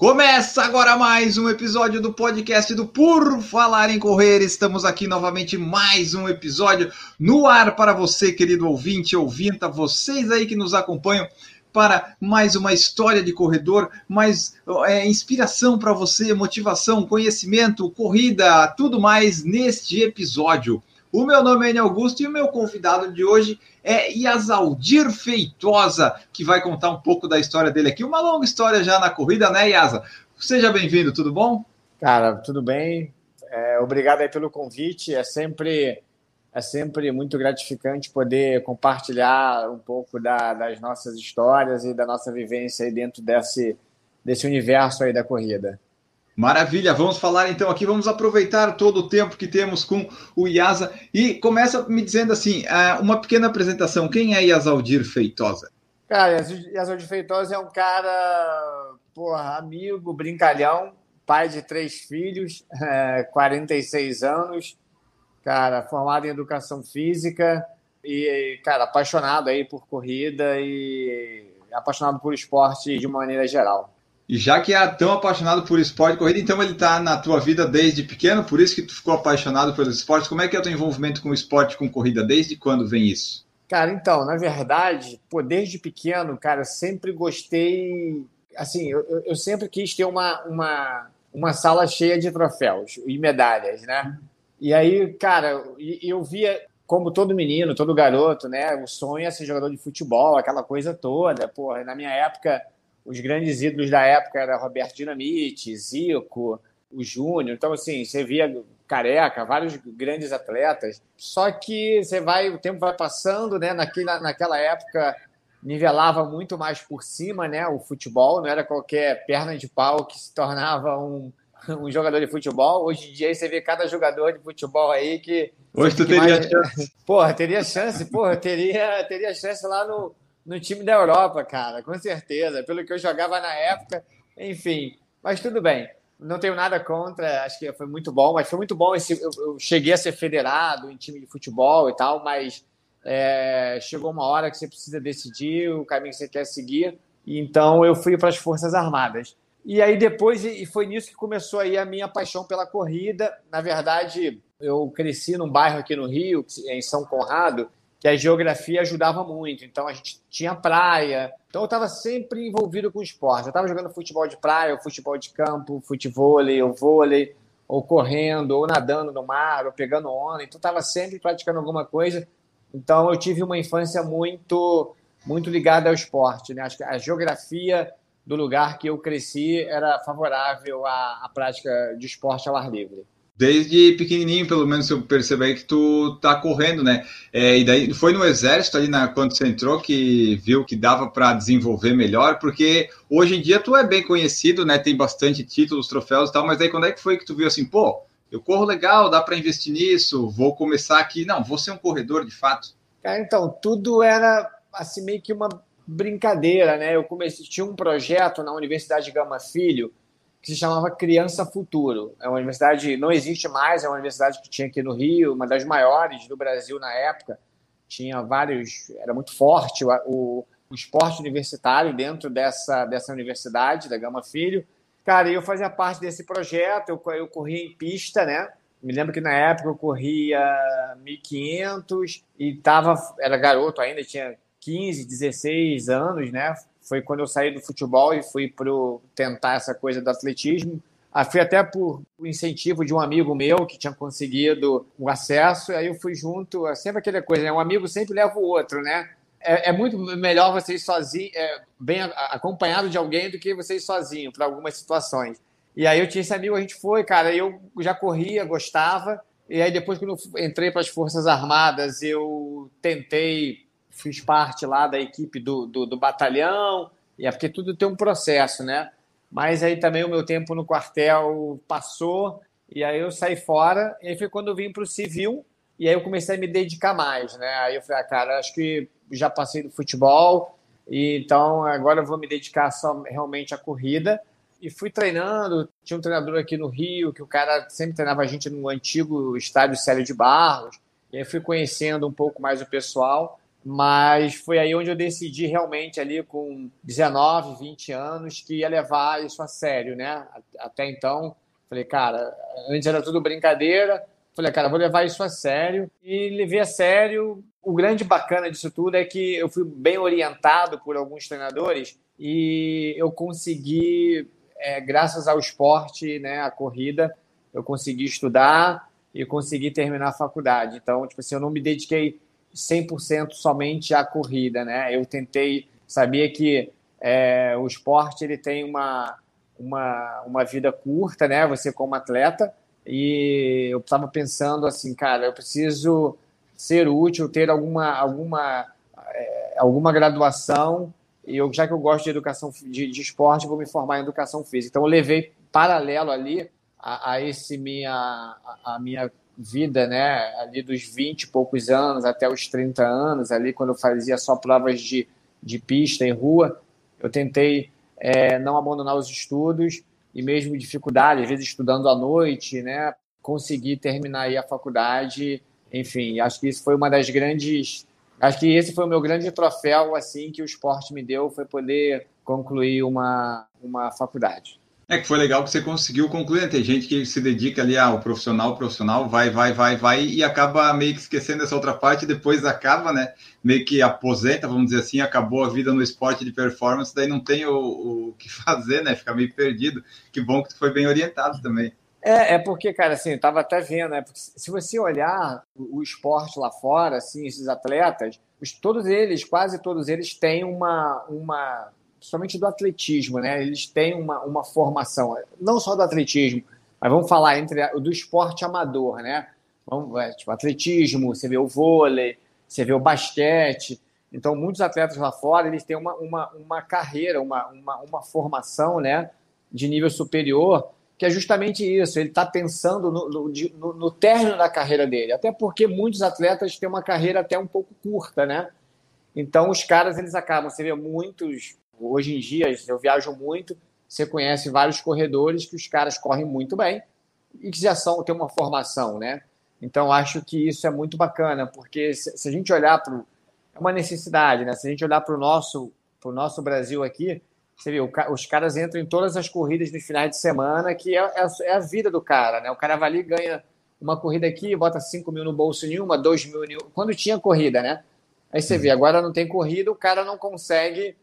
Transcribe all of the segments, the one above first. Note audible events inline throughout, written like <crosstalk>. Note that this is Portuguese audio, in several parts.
Começa agora mais um episódio do podcast do Por Falar em Correr. Estamos aqui novamente mais um episódio no ar para você, querido ouvinte, ouvinta, vocês aí que nos acompanham para mais uma história de corredor, mais é, inspiração para você, motivação, conhecimento, corrida, tudo mais neste episódio. O meu nome é Augusto e o meu convidado de hoje é Yasaldir Feitosa, que vai contar um pouco da história dele aqui. Uma longa história já na corrida, né, Yasa? Seja bem-vindo, tudo bom? Cara, tudo bem. É, obrigado aí pelo convite. É sempre, é sempre muito gratificante poder compartilhar um pouco da, das nossas histórias e da nossa vivência aí dentro desse, desse universo aí da corrida. Maravilha, vamos falar então aqui, vamos aproveitar todo o tempo que temos com o Iasa e começa me dizendo assim, uma pequena apresentação, quem é Yasaldir Feitosa? Cara, Yasaldir Feitosa é um cara, porra, amigo, brincalhão, pai de três filhos, é, 46 anos, cara, formado em educação física e, cara, apaixonado aí por corrida e apaixonado por esporte de maneira geral. E já que é tão apaixonado por esporte corrida, então ele está na tua vida desde pequeno, por isso que tu ficou apaixonado pelos esportes. Como é que é o teu envolvimento com esporte, com corrida? Desde quando vem isso? Cara, então, na verdade, pô, desde pequeno, cara, sempre gostei. Assim, eu, eu sempre quis ter uma, uma, uma sala cheia de troféus e medalhas, né? E aí, cara, eu via, como todo menino, todo garoto, né? O sonho é ser jogador de futebol, aquela coisa toda. Porra, na minha época os grandes ídolos da época eram Roberto Dinamite, Zico, o Júnior. Então, assim, você via Careca, vários grandes atletas. Só que você vai, o tempo vai passando, né? Naquela, naquela época nivelava muito mais por cima, né? O futebol não era qualquer perna de pau que se tornava um, um jogador de futebol. Hoje em dia você vê cada jogador de futebol aí que. Hoje tu teria mais... chance. <laughs> Porra, teria chance, porra, teria, teria chance lá no, no time da Europa, cara, com certeza. Pelo que eu jogava na época, enfim. Mas tudo bem. Não tenho nada contra, acho que foi muito bom, mas foi muito bom esse. Eu, eu cheguei a ser federado em time de futebol e tal, mas é, chegou uma hora que você precisa decidir o caminho que você quer seguir. Então eu fui para as Forças Armadas. E aí depois, e foi nisso que começou aí a minha paixão pela corrida. Na verdade, eu cresci num bairro aqui no Rio, em São Conrado, que a geografia ajudava muito. Então a gente tinha praia. Então eu estava sempre envolvido com esporte. Eu estava jogando futebol de praia, ou futebol de campo, futebol, ou vôlei, ou correndo, ou nadando no mar, ou pegando onda. Então estava sempre praticando alguma coisa. Então eu tive uma infância muito muito ligada ao esporte. Né? Acho que a geografia do lugar que eu cresci era favorável à, à prática de esporte ao ar livre desde pequenininho, pelo menos eu percebi que tu tá correndo, né? É, e daí foi no exército ali na quando você entrou que viu que dava para desenvolver melhor, porque hoje em dia tu é bem conhecido, né? Tem bastante títulos, troféus e tal, mas daí quando é que foi que tu viu assim, pô, eu corro legal, dá para investir nisso, vou começar aqui, não, vou ser um corredor de fato. Cara, então, tudo era assim meio que uma brincadeira, né? Eu comecei, tinha um projeto na Universidade Gama Filho, que se chamava Criança Futuro. É uma universidade, não existe mais, é uma universidade que tinha aqui no Rio, uma das maiores do Brasil na época. Tinha vários, era muito forte o, o, o esporte universitário dentro dessa, dessa universidade, da Gama Filho. Cara, eu fazia parte desse projeto, eu, eu corria em pista, né? Me lembro que na época eu corria 1.500 e tava, era garoto ainda, tinha 15, 16 anos, né? Foi quando eu saí do futebol e fui para tentar essa coisa do atletismo. Ah, fui até por incentivo de um amigo meu que tinha conseguido o acesso, aí eu fui junto, é sempre aquela coisa, né? um amigo sempre leva o outro, né? É, é muito melhor você ir sozinho, é, bem acompanhado de alguém do que você ir sozinho para algumas situações. E aí eu tinha esse amigo, a gente foi, cara, eu já corria, gostava, e aí depois quando eu entrei para as Forças Armadas, eu tentei fiz parte lá da equipe do, do, do, batalhão, e é porque tudo tem um processo, né? Mas aí também o meu tempo no quartel passou, e aí eu saí fora, e aí foi quando eu vim para o civil, E aí eu comecei a me dedicar mais, né? Aí eu falei, ah, cara, acho que já passei do futebol, e então agora eu vou me dedicar só realmente à corrida. E fui treinando. Tinha um treinador aqui no Rio que o cara sempre treinava a gente no antigo estádio Célio de Barros. E aí fui conhecendo um pouco mais o pessoal. Mas foi aí onde eu decidi realmente ali com 19, 20 anos que ia levar isso a sério, né? Até então, falei, cara, antes era tudo brincadeira, Falei, cara, vou levar isso a sério. E levei a sério. O grande bacana disso tudo é que eu fui bem orientado por alguns treinadores e eu consegui, é, graças ao esporte, né, a corrida, eu consegui estudar e consegui terminar a faculdade. Então, tipo assim, eu não me dediquei 100% somente à corrida, né? Eu tentei, sabia que é, o esporte ele tem uma, uma, uma vida curta, né? Você como atleta, e eu estava pensando assim, cara, eu preciso ser útil, ter alguma, alguma, é, alguma graduação, e eu, já que eu gosto de educação de, de esporte, vou me formar em educação física. Então, eu levei paralelo ali a, a esse minha, a, a, minha vida, né, ali dos 20 e poucos anos até os 30 anos, ali quando eu fazia só provas de, de pista em rua, eu tentei é, não abandonar os estudos e mesmo dificuldade, às vezes estudando à noite, né? Conseguir terminar aí a faculdade, enfim, acho que isso foi uma das grandes, acho que esse foi o meu grande troféu assim que o esporte me deu, foi poder concluir uma uma faculdade. É que foi legal que você conseguiu concluir. Né? Tem gente que se dedica ali ao profissional, profissional, vai, vai, vai, vai, e acaba meio que esquecendo essa outra parte, depois acaba, né? Meio que aposenta, vamos dizer assim, acabou a vida no esporte de performance, daí não tem o, o que <laughs> fazer, né? Fica meio perdido. Que bom que tu foi bem orientado também. É, é porque, cara, assim, eu tava até vendo, né? Porque se você olhar o, esporte lá fora, assim, esses atletas, os, todos eles, quase todos eles, têm uma, uma principalmente do atletismo, né? Eles têm uma, uma formação, não só do atletismo, mas vamos falar entre do esporte amador, né? Vamos, é, tipo, atletismo, você vê o vôlei, você vê o basquete. Então, muitos atletas lá fora, eles têm uma, uma, uma carreira, uma, uma, uma formação, né? De nível superior, que é justamente isso. Ele está pensando no, no, no término da carreira dele. Até porque muitos atletas têm uma carreira até um pouco curta, né? Então, os caras, eles acabam, você vê muitos Hoje em dia, eu viajo muito, você conhece vários corredores que os caras correm muito bem e que já são, têm uma formação, né? Então, acho que isso é muito bacana, porque se, se a gente olhar para. É uma necessidade, né? Se a gente olhar para o nosso, pro nosso Brasil aqui, você vê, os caras entram em todas as corridas de finais de semana, que é, é, é, a vida do cara, né? O cara vai ali ganha uma corrida aqui, bota 5 mil no bolso nenhuma, 2 mil. Quando tinha corrida, né? Aí você vê, agora não tem corrida, o cara não consegue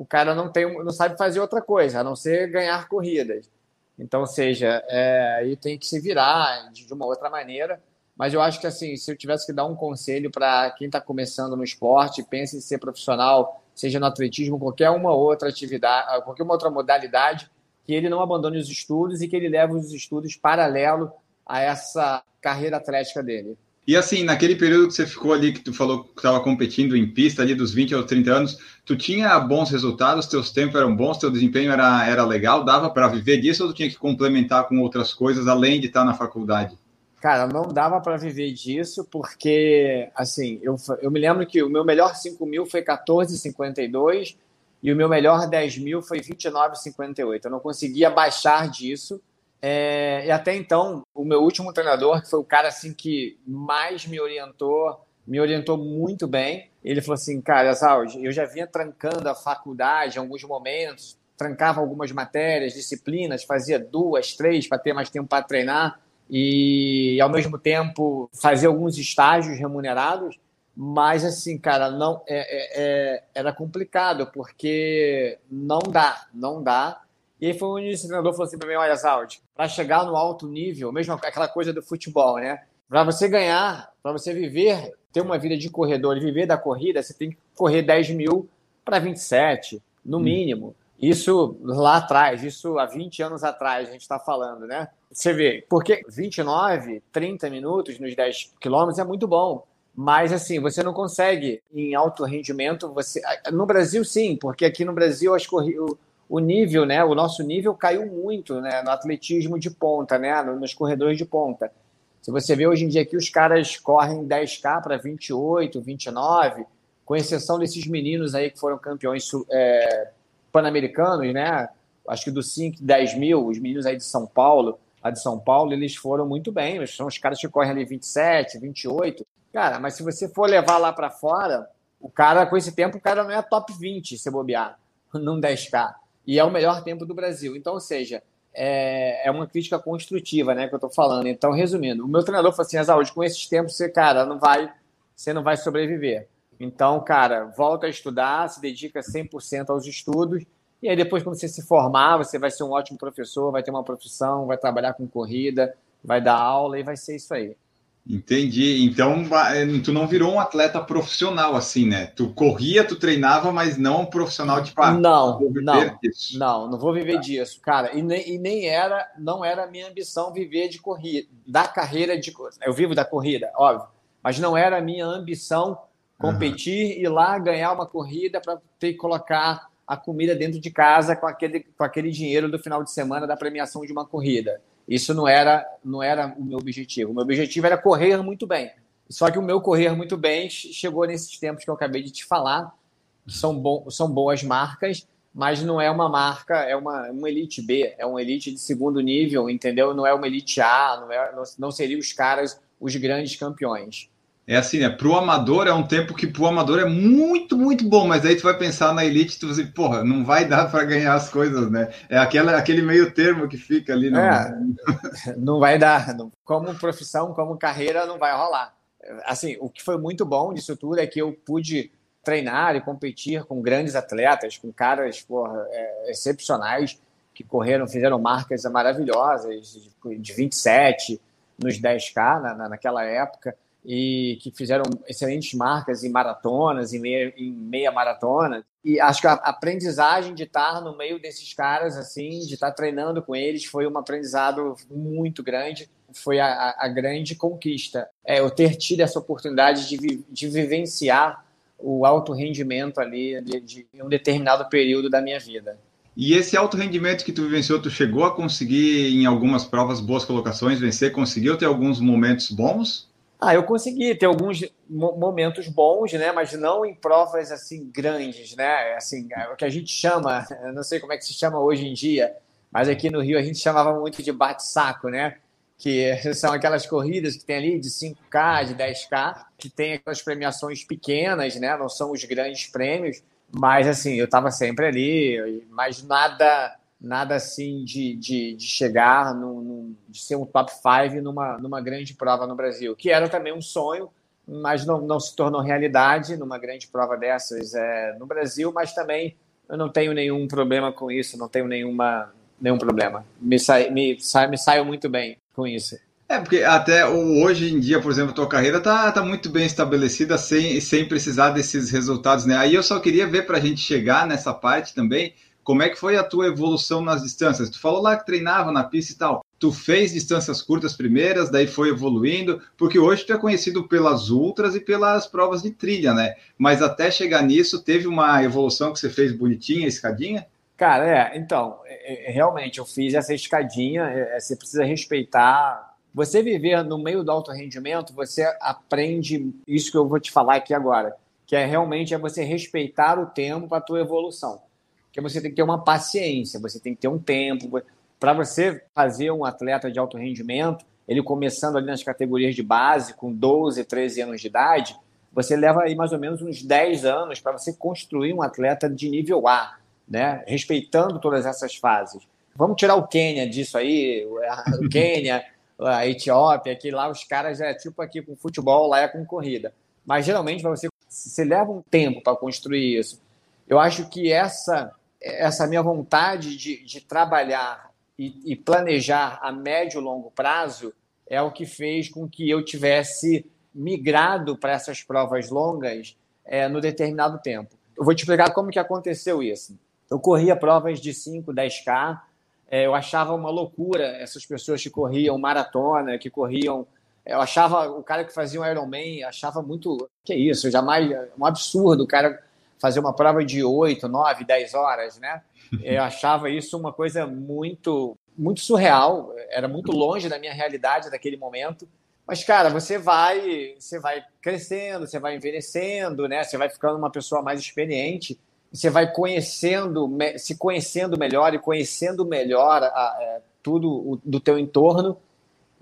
o cara não tem, não sabe fazer outra coisa, a não ser ganhar corridas. Então, seja, é, aí tem que se virar de uma outra maneira. Mas eu acho que assim, se eu tivesse que dar um conselho para quem está começando no esporte, pense em ser profissional, seja no atletismo, qualquer uma outra atividade, qualquer uma outra modalidade, que ele não abandone os estudos e que ele leve os estudos paralelo a essa carreira atlética dele. E assim, naquele período que você ficou ali, que tu falou que estava competindo em pista ali dos 20 aos 30 anos, tu tinha bons resultados, teus tempos eram bons, teu desempenho era, era legal, dava para viver disso ou tu tinha que complementar com outras coisas além de estar na faculdade? Cara, não dava para viver disso, porque, assim, eu, eu me lembro que o meu melhor 5 mil foi 14,52 e o meu melhor 10 mil foi 29,58. Eu não conseguia baixar disso. É, e até então, o meu último treinador, que foi o cara assim que mais me orientou, me orientou muito bem. Ele falou assim, cara, Zaldi, eu já vinha trancando a faculdade em alguns momentos, trancava algumas matérias, disciplinas, fazia duas, três para ter mais tempo para treinar e ao mesmo tempo fazia alguns estágios remunerados. Mas assim, cara, não é, é, é era complicado porque não dá, não dá. E aí foi onde o treinador falou assim para mim: olha, Zaldi, para chegar no alto nível, mesmo aquela coisa do futebol, né? Para você ganhar, para você viver, ter uma vida de corredor e viver da corrida, você tem que correr 10 mil para 27, no hum. mínimo. Isso lá atrás, isso há 20 anos atrás, a gente está falando, né? Você vê, porque 29, 30 minutos nos 10 quilômetros é muito bom. Mas assim, você não consegue em alto rendimento. Você no Brasil sim, porque aqui no Brasil as corridas o nível, né, o nosso nível caiu muito né, no atletismo de ponta, né, nos corredores de ponta. Se você vê hoje em dia que os caras correm 10K para 28, 29, com exceção desses meninos aí que foram campeões é, pan-americanos, né? Acho que do 5, 10 mil, os meninos aí de São Paulo, a de São Paulo, eles foram muito bem. São os caras que correm ali 27, 28. Cara, mas se você for levar lá para fora, o cara, com esse tempo, o cara não é top 20 se bobear, <laughs> num 10K. E é o melhor tempo do Brasil. Então, ou seja, é, é uma crítica construtiva, né, que eu estou falando. Então, resumindo, o meu treinador falou assim, Azaúde, com esses tempos, você, cara, não vai, você não vai sobreviver. Então, cara, volta a estudar, se dedica 100% aos estudos, e aí depois, quando você se formar, você vai ser um ótimo professor, vai ter uma profissão, vai trabalhar com corrida, vai dar aula e vai ser isso aí. Entendi. Então, tu não virou um atleta profissional assim, né? Tu corria, tu treinava, mas não um profissional de ah, Não, não, disso. não, não vou viver tá. disso, cara. E nem, e nem era, não era a minha ambição viver de corrida, da carreira de. Eu vivo da corrida, óbvio, mas não era a minha ambição competir uhum. e lá ganhar uma corrida para ter que colocar a comida dentro de casa com aquele, com aquele dinheiro do final de semana da premiação de uma corrida. Isso não era, não era o meu objetivo. O meu objetivo era correr muito bem. Só que o meu correr muito bem chegou nesses tempos que eu acabei de te falar. São, bo são boas marcas, mas não é uma marca, é uma, uma elite B, é uma elite de segundo nível, entendeu? Não é uma elite A, não, é, não, não seriam os caras os grandes campeões é assim, né? Pro amador é um tempo que pro amador é muito, muito bom, mas aí tu vai pensar na elite, tu vai dizer, porra, não vai dar para ganhar as coisas, né? É aquela, aquele meio termo que fica ali. No... É, não vai dar. Como profissão, como carreira, não vai rolar. Assim, o que foi muito bom disso tudo é que eu pude treinar e competir com grandes atletas, com caras porra, é, excepcionais que correram, fizeram marcas maravilhosas de, de 27 nos 10K na, naquela época e que fizeram excelentes marcas em maratonas, em meia, em meia maratona. E acho que a aprendizagem de estar no meio desses caras, assim, de estar treinando com eles, foi um aprendizado muito grande. Foi a, a grande conquista. É, eu ter tido essa oportunidade de, vi, de vivenciar o alto rendimento ali de, de um determinado período da minha vida. E esse alto rendimento que tu vivenciou, tu chegou a conseguir em algumas provas boas colocações vencer? Conseguiu ter alguns momentos bons? Ah, eu consegui ter alguns momentos bons, né? Mas não em provas assim grandes, né? Assim, é o que a gente chama, não sei como é que se chama hoje em dia, mas aqui no Rio a gente chamava muito de bate-saco, né? Que <laughs> são aquelas corridas que tem ali de 5K, de 10K, que tem aquelas premiações pequenas, né? Não são os grandes prêmios, mas assim, eu estava sempre ali, mas nada nada assim de, de, de chegar, no, de ser um top 5 numa, numa grande prova no Brasil, que era também um sonho, mas não, não se tornou realidade numa grande prova dessas é, no Brasil, mas também eu não tenho nenhum problema com isso, não tenho nenhuma, nenhum problema. Me, sai, me, sai, me saio muito bem com isso. É, porque até hoje em dia, por exemplo, a tua carreira tá, tá muito bem estabelecida sem, sem precisar desses resultados, né? Aí eu só queria ver para a gente chegar nessa parte também, como é que foi a tua evolução nas distâncias? Tu falou lá que treinava na pista e tal. Tu fez distâncias curtas primeiras, daí foi evoluindo, porque hoje tu é conhecido pelas ultras e pelas provas de trilha, né? Mas até chegar nisso, teve uma evolução que você fez bonitinha, escadinha? Cara, é, então, é, é, realmente eu fiz essa escadinha, é, você precisa respeitar. Você viver no meio do alto rendimento, você aprende isso que eu vou te falar aqui agora, que é realmente é você respeitar o tempo para a tua evolução que você tem que ter uma paciência, você tem que ter um tempo. Para você fazer um atleta de alto rendimento, ele começando ali nas categorias de base, com 12, 13 anos de idade, você leva aí mais ou menos uns 10 anos para você construir um atleta de nível A, né? respeitando todas essas fases. Vamos tirar o Quênia disso aí, o <laughs> Quênia, a Etiópia, que lá os caras é tipo aqui com futebol, lá é com corrida. Mas geralmente você, você leva um tempo para construir isso. Eu acho que essa essa minha vontade de, de trabalhar e, e, planejar a médio e longo prazo é o que fez com que eu tivesse migrado para essas provas longas é, no determinado tempo. Eu vou te explicar como que aconteceu isso. Eu corria provas de 5, 10K, é, eu achava uma loucura essas pessoas que corriam maratona, que corriam eu achava o cara que fazia um Ironman, achava muito. Que isso, jamais. Um absurdo o cara fazer uma prova de 8, 9, 10 horas, né? <laughs> Eu achava isso uma coisa muito, muito surreal, era muito longe da minha realidade daquele momento. Mas, cara, você vai, você vai crescendo, você vai envelhecendo, né? Você vai ficando uma pessoa mais experiente, você vai conhecendo, se conhecendo melhor e conhecendo melhor a, a, tudo o, do teu entorno.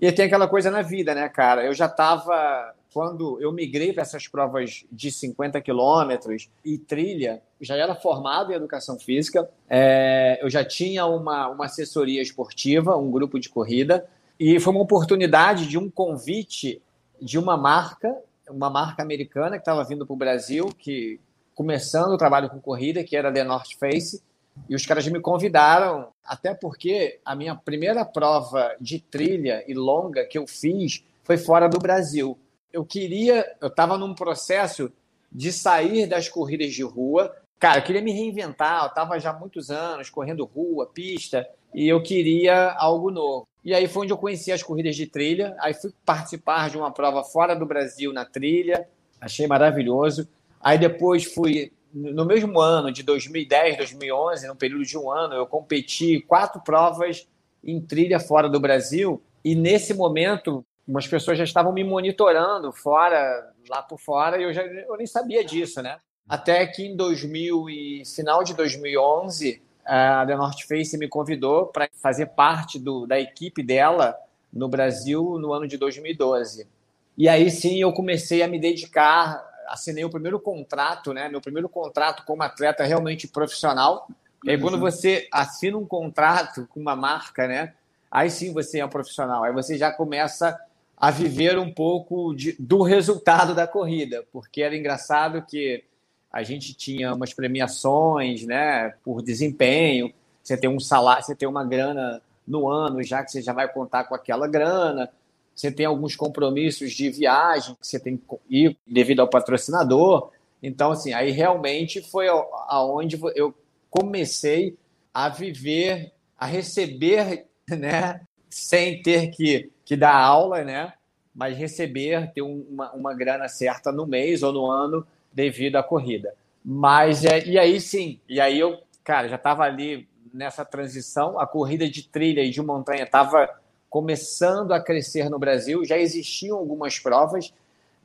E tem aquela coisa na vida, né, cara? Eu já estava, quando eu migrei para essas provas de 50 quilômetros e trilha, já era formado em educação física, é, eu já tinha uma, uma assessoria esportiva, um grupo de corrida, e foi uma oportunidade de um convite de uma marca, uma marca americana que estava vindo para o Brasil, que começando o trabalho com corrida, que era The North Face, e os caras me convidaram, até porque a minha primeira prova de trilha e longa que eu fiz foi fora do Brasil. Eu queria, eu estava num processo de sair das corridas de rua. Cara, eu queria me reinventar, eu estava já há muitos anos correndo rua, pista, e eu queria algo novo. E aí foi onde eu conheci as corridas de trilha. Aí fui participar de uma prova fora do Brasil na trilha, achei maravilhoso. Aí depois fui, no mesmo ano, de 2010, 2011, no período de um ano, eu competi quatro provas em trilha fora do Brasil. E nesse momento, umas pessoas já estavam me monitorando fora, lá por fora, e eu, já, eu nem sabia disso, né? Até que em 2000 e final de 2011, a The North Face me convidou para fazer parte do, da equipe dela no Brasil no ano de 2012. E aí sim eu comecei a me dedicar, assinei o primeiro contrato, né? Meu primeiro contrato como atleta realmente profissional. E aí quando uhum. você assina um contrato com uma marca, né? Aí sim você é um profissional. Aí você já começa a viver um pouco de, do resultado da corrida, porque era engraçado que a gente tinha umas premiações, né, por desempenho. Você tem um salário, você tem uma grana no ano, já que você já vai contar com aquela grana. Você tem alguns compromissos de viagem que você tem que ir devido ao patrocinador. Então, assim, aí realmente foi aonde eu comecei a viver, a receber, <laughs> né, sem ter que, que dar aula, né, mas receber, ter uma, uma grana certa no mês ou no ano devido à corrida. Mas, é, e aí sim, e aí eu, cara, já estava ali nessa transição, a corrida de trilha e de montanha estava começando a crescer no Brasil, já existiam algumas provas,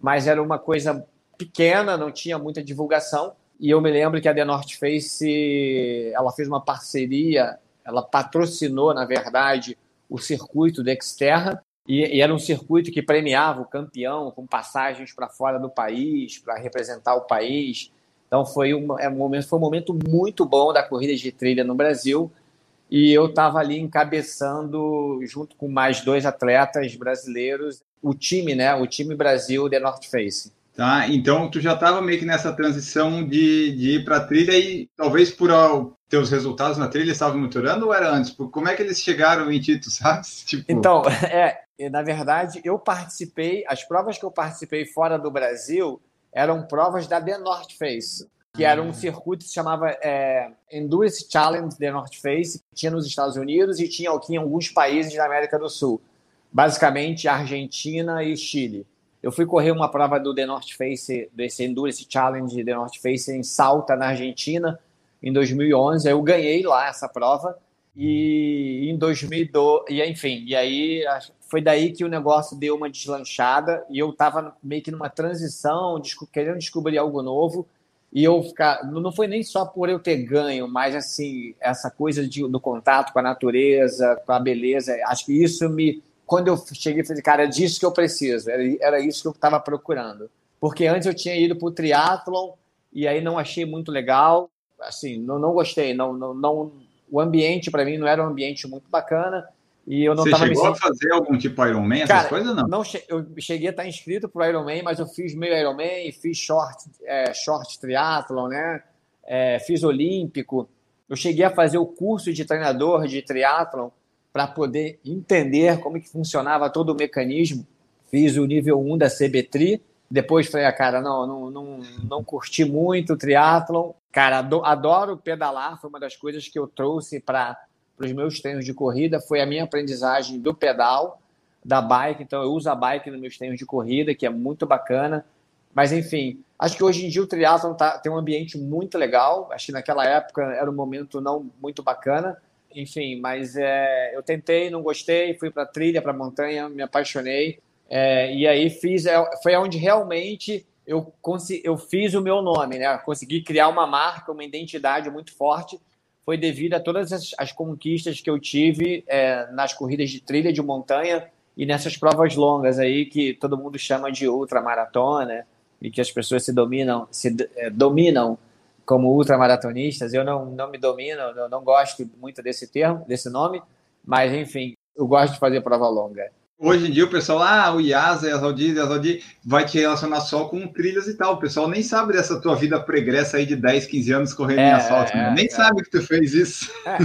mas era uma coisa pequena, não tinha muita divulgação. E eu me lembro que a The North Face, ela fez uma parceria, ela patrocinou, na verdade, o circuito da Exterra, e, e, era um circuito que premiava o campeão com passagens para fora do país, para representar o país. Então foi um, é um momento, foi um momento muito bom da corrida de trilha no Brasil. E eu estava ali encabeçando, junto com mais dois atletas brasileiros, o time, né? O time Brasil The North Face. Tá, então tu já estava meio que nessa transição de, de ir para a trilha e talvez por teus resultados na trilha estavam monitorando ou era antes? Como é que eles chegaram em Tito, <laughs> sabe? Tipo... Então, <laughs> é, na verdade, eu participei, as provas que eu participei fora do Brasil eram provas da The North Face, que era um ah. circuito que se chamava é, Endurance Challenge The North Face, que tinha nos Estados Unidos e tinha aqui em alguns países da América do Sul, basicamente Argentina e Chile. Eu fui correr uma prova do The North Face, desse Endurance Challenge The North Face em Salta, na Argentina, em 2011. Eu ganhei lá essa prova. E em 2012, e enfim, e aí foi daí que o negócio deu uma deslanchada e eu estava meio que numa transição, querendo descobrir algo novo. E eu ficar, não foi nem só por eu ter ganho, mas assim, essa coisa de, do contato com a natureza, com a beleza, acho que isso me quando eu cheguei, falei, cara, é disso que eu preciso, era, era isso que eu estava procurando. Porque antes eu tinha ido para o triatlon e aí não achei muito legal, assim, não, não gostei, não, não, não o ambiente para mim não era um ambiente muito bacana e eu não Você chegou me... a fazer algum tipo Ironman, essas Cara, coisas não? não. Eu cheguei a estar inscrito para o Ironman, mas eu fiz meio Ironman, fiz short, é, short triatlon, né? É, fiz olímpico. Eu cheguei a fazer o curso de treinador de triatlon para poder entender como que funcionava todo o mecanismo. Fiz o nível 1 da CBTRI, depois falei, ah, cara, não, não, não, não curti muito o triatlon. Cara, adoro pedalar, foi uma das coisas que eu trouxe para os meus treinos de corrida, foi a minha aprendizagem do pedal, da bike, então eu uso a bike nos meus treinos de corrida, que é muito bacana. Mas, enfim, acho que hoje em dia o triatlon tá, tem um ambiente muito legal. Acho que naquela época era um momento não muito bacana enfim, mas é, eu tentei, não gostei, fui para trilha, para montanha, me apaixonei. É, e aí fiz, é, foi onde realmente eu, eu fiz o meu nome, né? Consegui criar uma marca, uma identidade muito forte. Foi devido a todas as, as conquistas que eu tive é, nas corridas de trilha de montanha e nessas provas longas aí que todo mundo chama de ultramaratona e que as pessoas se dominam, se é, dominam como ultramaratonistas. Eu não, não me domino, eu não gosto muito desse termo, desse nome, mas enfim, eu gosto de fazer prova longa. Hoje em dia o pessoal, ah, o IASA, Yazaldi, Yazaldi, vai te relacionar só com trilhas e tal. O pessoal nem sabe dessa tua vida pregressa aí de 10, 15 anos correndo é, em asfalto. É, nem é. sabe que tu fez isso. É,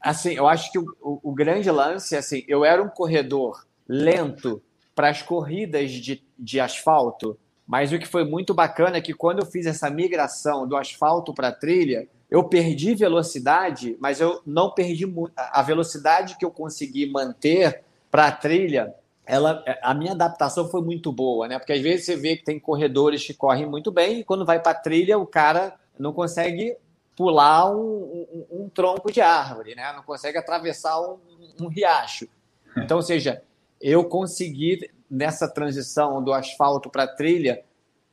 assim, eu acho que o, o, o, grande lance, assim, eu era um corredor lento para as corridas de, de asfalto, mas o que foi muito bacana é que quando eu fiz essa migração do asfalto para a trilha, eu perdi velocidade, mas eu não perdi a velocidade que eu consegui manter para a trilha, ela, a minha adaptação foi muito boa, né? Porque às vezes você vê que tem corredores que correm muito bem e quando vai para trilha o cara não consegue pular um, um, um, tronco de árvore, né? Não consegue atravessar um, um riacho. Então, ou seja, eu consegui nessa transição do asfalto para a trilha,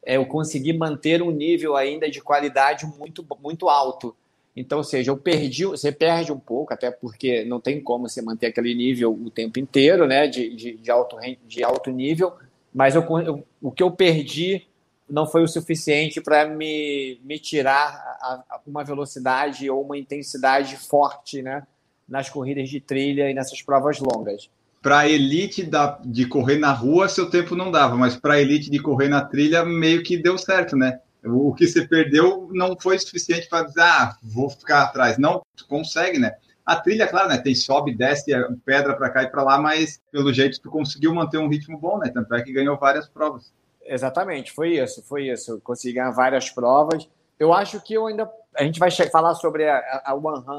é, eu consegui manter um nível ainda de qualidade muito muito alto. Então, ou seja, eu perdi, você perde um pouco, até porque não tem como você manter aquele nível o tempo inteiro, né, de, de, de alto, de alto nível, mas eu, eu, o que eu perdi não foi o suficiente para me, me tirar a, a uma velocidade ou uma intensidade forte, né, nas corridas de trilha e nessas provas longas. Para a elite da, de correr na rua, seu tempo não dava, mas para a elite de correr na trilha, meio que deu certo, né? O que você perdeu não foi suficiente para dizer, ah, vou ficar atrás. Não, tu consegue, né? A trilha, claro, né? Tem sobe, desce, é pedra para cá e para lá, mas pelo jeito tu conseguiu manter um ritmo bom, né? Tanto é que ganhou várias provas. Exatamente, foi isso, foi isso. Eu consegui ganhar várias provas. Eu acho que eu ainda. A gente vai falar sobre a, a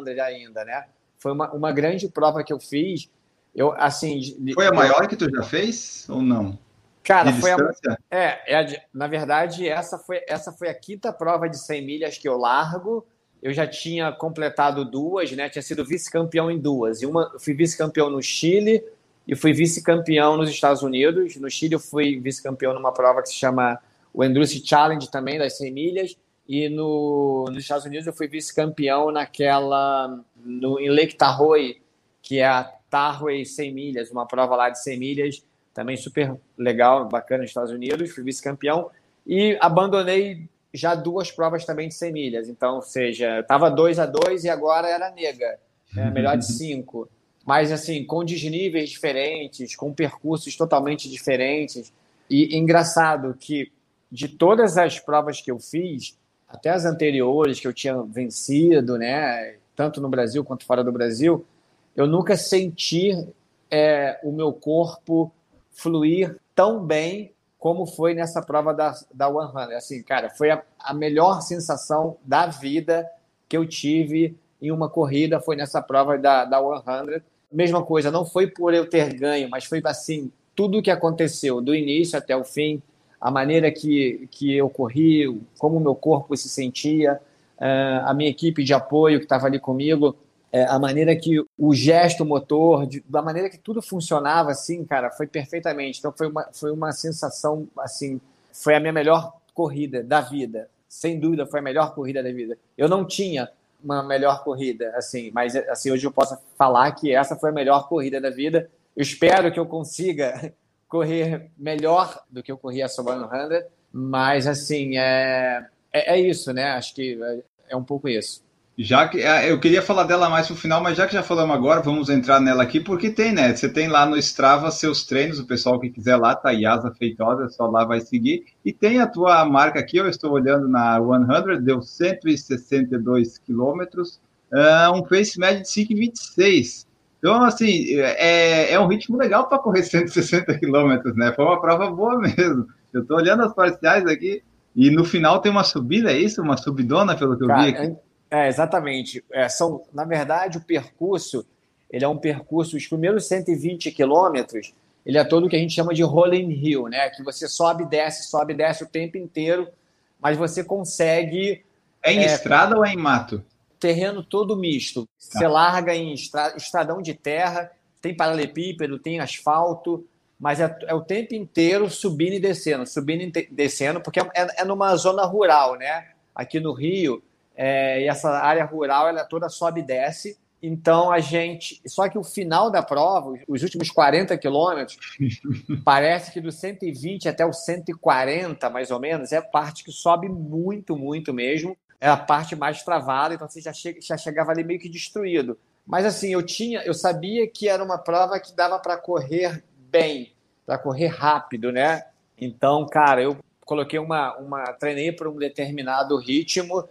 100 ainda, né? Foi uma, uma grande prova que eu fiz. Eu, assim, foi a maior que tu já fez ou não? Cara, foi a, é, é na verdade, essa foi, essa foi a quinta prova de 100 milhas que eu largo. Eu já tinha completado duas, né? Tinha sido vice-campeão em duas. E uma, fui vice-campeão no Chile e fui vice-campeão nos Estados Unidos. No Chile, eu fui vice-campeão numa prova que se chama o Endurance Challenge também, das 100 milhas. E no, nos Estados Unidos, eu fui vice-campeão naquela. No, em Lake Tahoe, que é a Tahoe 100 milhas, uma prova lá de 100 milhas também super legal, bacana nos Estados Unidos, fui vice-campeão e abandonei já duas provas também de 100 milhas. Então, ou seja, estava 2 a 2 e agora era nega, né? <laughs> melhor de cinco. Mas, assim, com desníveis diferentes, com percursos totalmente diferentes. E engraçado que de todas as provas que eu fiz, até as anteriores que eu tinha vencido, né, tanto no Brasil quanto fora do Brasil, eu nunca senti é, o meu corpo fluir tão bem como foi nessa prova da, da 100. Assim, cara, foi a, a melhor sensação da vida que eu tive em uma corrida, foi nessa prova da, da 100. Mesma coisa, não foi por eu ter ganho, mas foi assim, tudo o que aconteceu, do início até o fim, a maneira que, que eu corri, como o meu corpo se sentia, eh, a minha equipe de apoio que estava ali comigo, é, a maneira que o gesto motor, de, da maneira que tudo funcionava, assim, cara, foi perfeitamente. Então foi uma, foi uma sensação, assim, foi a minha melhor corrida da vida. Sem dúvida, foi a melhor corrida da vida. Eu não tinha uma melhor corrida, assim, mas assim hoje eu posso falar que essa foi a melhor corrida da vida. Eu espero que eu consiga <laughs> correr melhor do que eu corri a Subaru 100, mas assim é, é, é isso, né? Acho que é, é um pouco isso. Já que é, eu queria falar dela mais pro final, mas já que já falamos agora, vamos entrar nela aqui, porque tem, né? Você tem lá no Strava seus treinos, o pessoal que quiser lá, tá Yasa Feitosa, só lá vai seguir. E tem a tua marca aqui, eu estou olhando na 100, deu 162 quilômetros, uh, um pace médio de 5,26. Então, assim, é, é um ritmo legal para correr 160 quilômetros, né? Foi uma prova boa mesmo. Eu estou olhando as parciais aqui, e no final tem uma subida, é isso? Uma subidona, pelo que eu Cara, vi aqui. É, exatamente. É, são, na verdade, o percurso, ele é um percurso, os primeiros 120 quilômetros, ele é todo o que a gente chama de rolling hill, né? Que você sobe e desce, sobe e desce o tempo inteiro, mas você consegue... É em é, estrada ou é em mato? Terreno todo misto. Tá. Você larga em estradão de terra, tem paralelepípedo, tem asfalto, mas é, é, o tempo inteiro subindo e descendo, subindo e descendo, porque é, é numa zona rural, né? Aqui no Rio, é, e essa área rural ela toda sobe e desce. Então a gente. Só que o final da prova, os últimos 40 quilômetros, <laughs> parece que do 120 até o 140, mais ou menos, é a parte que sobe muito, muito mesmo. É a parte mais travada, então você já, chega, já chegava ali meio que destruído. Mas assim, eu tinha, eu sabia que era uma prova que dava para correr bem, para correr rápido, né? Então, cara, eu coloquei uma, uma treinei para um determinado ritmo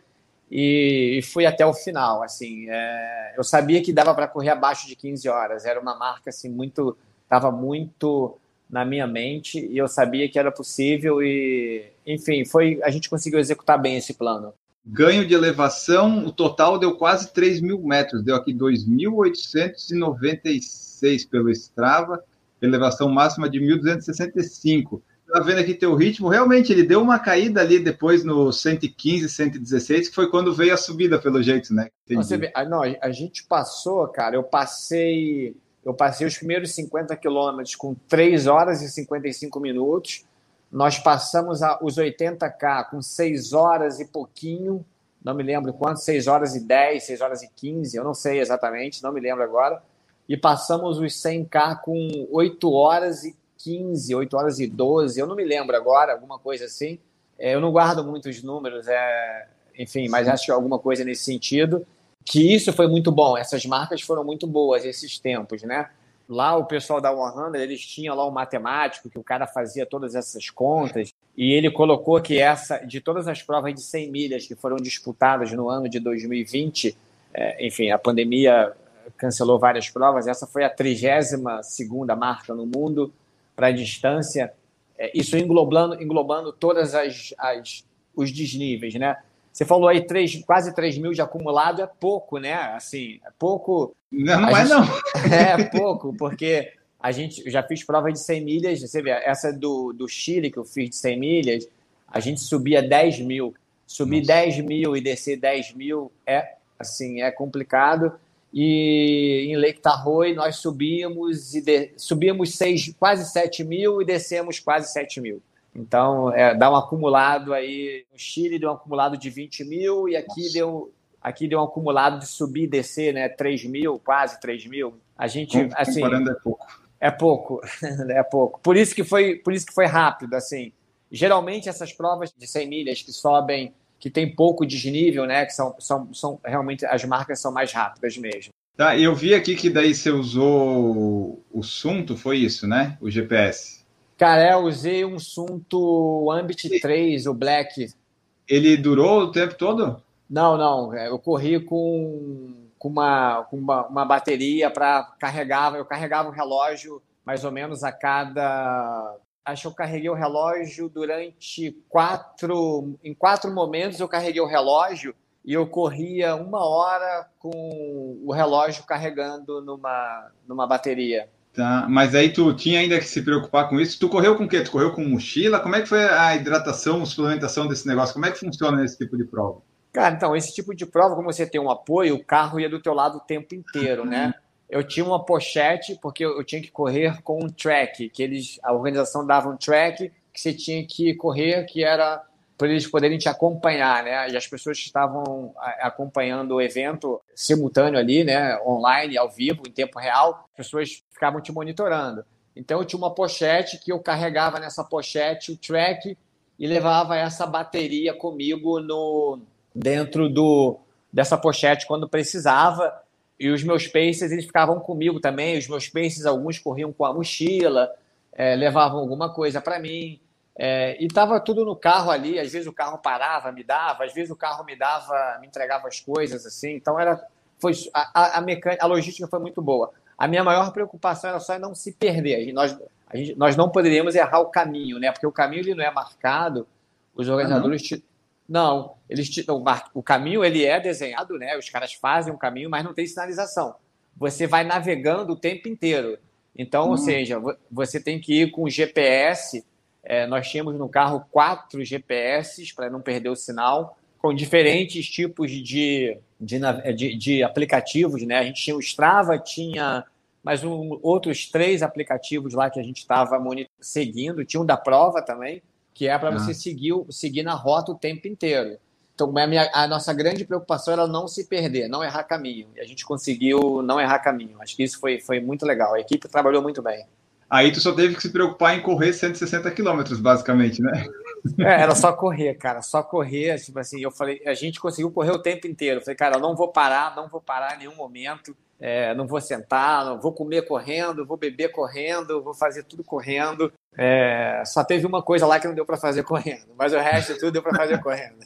e, fui até o final. Assim, é, eu sabia que dava para correr abaixo de 15 horas. Era uma marca assim muito, estava muito na minha mente e eu sabia que era possível e, enfim, foi a gente conseguiu executar bem esse plano. Ganho de elevação, o total deu quase 3 mil metros, deu aqui 2.896 pelo Strava, elevação máxima de 1.265 tá vendo aqui teu ritmo, realmente ele deu uma caída ali depois no 115, 116, que foi quando veio a subida, pelo jeito, né? Você vê, não, a gente passou, cara, eu passei, eu passei os primeiros 50 quilômetros com 3 horas e 55 minutos, nós passamos a, os 80K com 6 horas e pouquinho, não me lembro quanto, 6 horas e 10, 6 horas e 15, eu não sei exatamente, não me lembro agora, e passamos os 100K com 8 horas e 15, 8 horas e 12, eu não me lembro agora, alguma coisa assim. É, eu não guardo muitos números, é, enfim, mas acho que alguma coisa nesse sentido. Que isso foi muito bom, essas marcas foram muito boas, esses tempos, né? Lá o pessoal da 100, eles tinham lá um matemático que o cara fazia todas essas contas e ele colocou que essa, de todas as provas de 100 milhas que foram disputadas no ano de 2020, é, enfim, a pandemia cancelou várias provas, essa foi a 32 segunda marca no mundo, para a distância, é, isso englobando, englobando todas as, as os desníveis, né? Você falou aí três, quase 3 mil de acumulado, é pouco, né? Assim, é pouco. Não, não <laughs> é não. <laughs> É pouco, porque a gente eu já fiz prova de 100 milhas, você vê, essa do, do Chile que eu fiz de 100 milhas, a gente subia 10 mil. Subir Nossa. 10 mil e descer 10 mil é, assim, é complicado e em Lake Tahoe nós subimos e de, subimos seis, quase 7 mil e descemos quase 7 mil. Então, é, dá um acumulado aí. No Chile deu um acumulado de 20 mil e aqui deu, aqui deu um acumulado de subir e descer, né? 3 mil, quase 3 mil. A gente, Bom, assim. é pouco. É pouco, <laughs> é pouco. Por isso que foi, por isso que foi rápido, assim. Geralmente essas provas de 100 milhas que sobem que tem pouco desnível, né? Que são, são, são realmente as marcas são mais rápidas mesmo. Tá, eu vi aqui que daí você usou o Sunto, foi isso, né? O GPS. Cara, é, eu usei um Sunto Ambit 3, o Black. Ele durou o tempo todo? Não, não. É, eu corri com, com, uma, com uma, uma bateria para carregar. Eu carregava o relógio mais ou menos a cada acho que eu carreguei o relógio durante quatro. Em quatro momentos eu carreguei o relógio e eu corria uma hora com o relógio carregando numa, numa bateria. Tá, mas aí tu tinha ainda que se preocupar com isso. Tu correu com o quê? Tu correu com mochila? Como é que foi a hidratação, suplementação desse negócio? Como é que funciona esse tipo de prova? Cara, então, esse tipo de prova, como você tem um apoio, o carro ia do teu lado o tempo inteiro, né? Eu tinha uma pochete, porque eu tinha que correr com um track, que eles, a organização dava um track que você tinha que correr, que era para eles poderem te acompanhar, né? E as pessoas que estavam acompanhando o evento simultâneo ali, né? Online, ao vivo, em tempo real, as pessoas ficavam te monitorando. Então eu tinha uma pochete que eu carregava nessa pochete o track e levava essa bateria comigo no dentro do dessa pochete quando precisava e os meus pacers, eles ficavam comigo também. Os meus pacers, alguns corriam com a mochila, é, levavam alguma coisa para mim. É, e estava tudo no carro ali. Às vezes o carro parava, me dava. Às vezes o carro me dava, me entregava as coisas assim. Então era, foi a, a, mecânica, a logística foi muito boa. A minha maior preocupação era só não se perder. Nós, gente, nós não poderíamos errar o caminho, né? Porque o caminho ele não é marcado. Os organizadores. Não, eles o, o caminho ele é desenhado, né? Os caras fazem um caminho, mas não tem sinalização. Você vai navegando o tempo inteiro. Então, hum. ou seja, você tem que ir com o GPS. É, nós tínhamos no carro quatro GPS para não perder o sinal, com diferentes tipos de, de, de, de, aplicativos, né? A gente tinha o Strava, tinha mas um, outros três aplicativos lá que a gente estava seguindo, tinha um da prova também, que é para ah. você seguir, seguir na rota o tempo inteiro. Então, a, minha, a, nossa grande preocupação era não se perder, não errar caminho. E a gente conseguiu não errar caminho. Acho que isso foi, foi muito legal. A equipe trabalhou muito bem. Aí tu só teve que se preocupar em correr 160 quilômetros, basicamente, né? É, era só correr, cara, só correr. Tipo assim, eu falei, a gente conseguiu correr o tempo inteiro. Eu falei, cara, eu não vou parar, não vou parar em nenhum momento. É, não vou sentar, não vou comer correndo, vou beber correndo, vou fazer tudo correndo. É, só teve uma coisa lá que não deu para fazer correndo, mas o resto tudo deu para fazer correndo.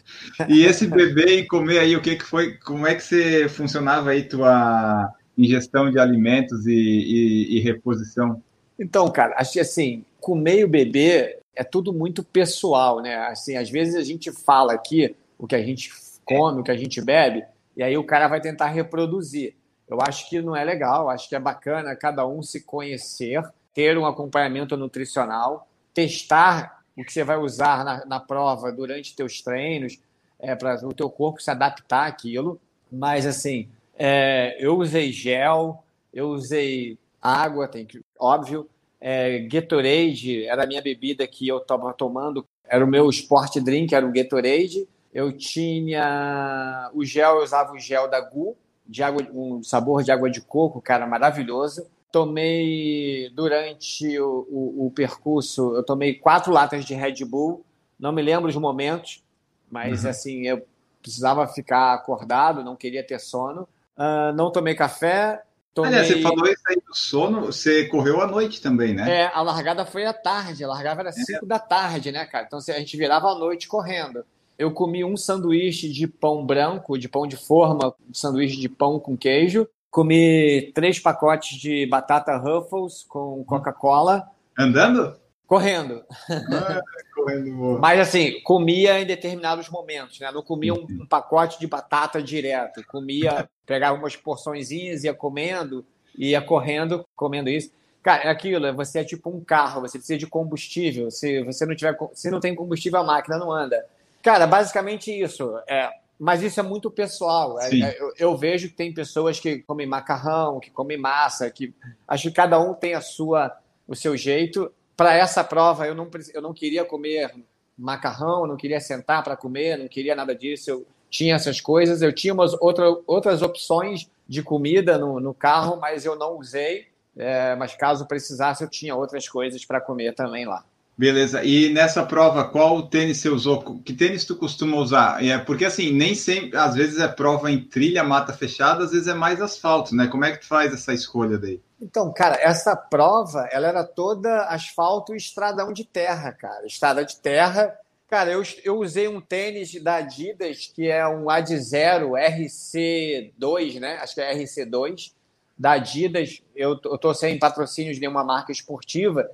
E esse beber e comer aí, o que, que foi? Como é que você funcionava aí tua ingestão de alimentos e, e, e reposição? Então, cara, acho que assim, comer e beber é tudo muito pessoal, né? Assim, às vezes a gente fala aqui o que a gente come, o que a gente bebe, e aí o cara vai tentar reproduzir. Eu acho que não é legal, acho que é bacana cada um se conhecer, ter um acompanhamento nutricional, testar o que você vai usar na, na prova durante teus treinos, é, para o teu corpo se adaptar àquilo. Mas, assim, é, eu usei gel, eu usei água, tem que, óbvio, é, Gatorade era a minha bebida que eu estava tomando, era o meu sport drink, era o Gatorade. Eu tinha o gel, eu usava o gel da Gu, de água, um sabor de água de coco, cara, maravilhoso. Tomei durante o, o, o percurso, eu tomei quatro latas de Red Bull. Não me lembro os momentos, mas uhum. assim eu precisava ficar acordado, não queria ter sono. Uh, não tomei café. Tomei... Aliás, você falou isso aí do sono, você correu à noite também, né? É, a largada foi à tarde, a largada era 5 é. da tarde, né, cara? Então a gente virava à noite correndo eu comi um sanduíche de pão branco, de pão de forma, um sanduíche de pão com queijo. Comi três pacotes de batata Ruffles com Coca-Cola. Andando? Correndo. Ah, correndo <laughs> Mas assim, comia em determinados momentos, né? Não comia um, um pacote de batata direto. Comia, <laughs> pegava umas porçõezinhas, ia comendo, ia correndo, comendo isso. Cara, é aquilo, você é tipo um carro, você precisa de combustível. Se você não tiver, se não tem combustível, a máquina não anda. Cara, basicamente isso. É, mas isso é muito pessoal. É, é, eu, eu, vejo que tem pessoas que comem macarrão, que comem massa, que acho que cada um tem a sua, o seu jeito. Para essa prova, eu não, eu não queria comer macarrão, não queria sentar para comer, não queria nada disso. Eu tinha essas coisas. Eu tinha umas outra, outras opções de comida no, no carro, mas eu não usei. É, mas caso precisasse, eu tinha outras coisas para comer também lá. Beleza. E nessa prova, qual tênis você usou? Que tênis tu costuma usar? É porque assim, nem sempre, às vezes é prova em trilha, mata fechada, às vezes é mais asfalto, né? Como é que tu faz essa escolha daí? Então, cara, essa prova, ela era toda asfalto e estradão de terra, cara. Estrada de terra. Cara, eu, eu usei um tênis da Adidas, que é um Ad Zero RC2, né? Acho que é RC2, da Adidas. Eu, eu tô sem patrocínio de nenhuma marca esportiva,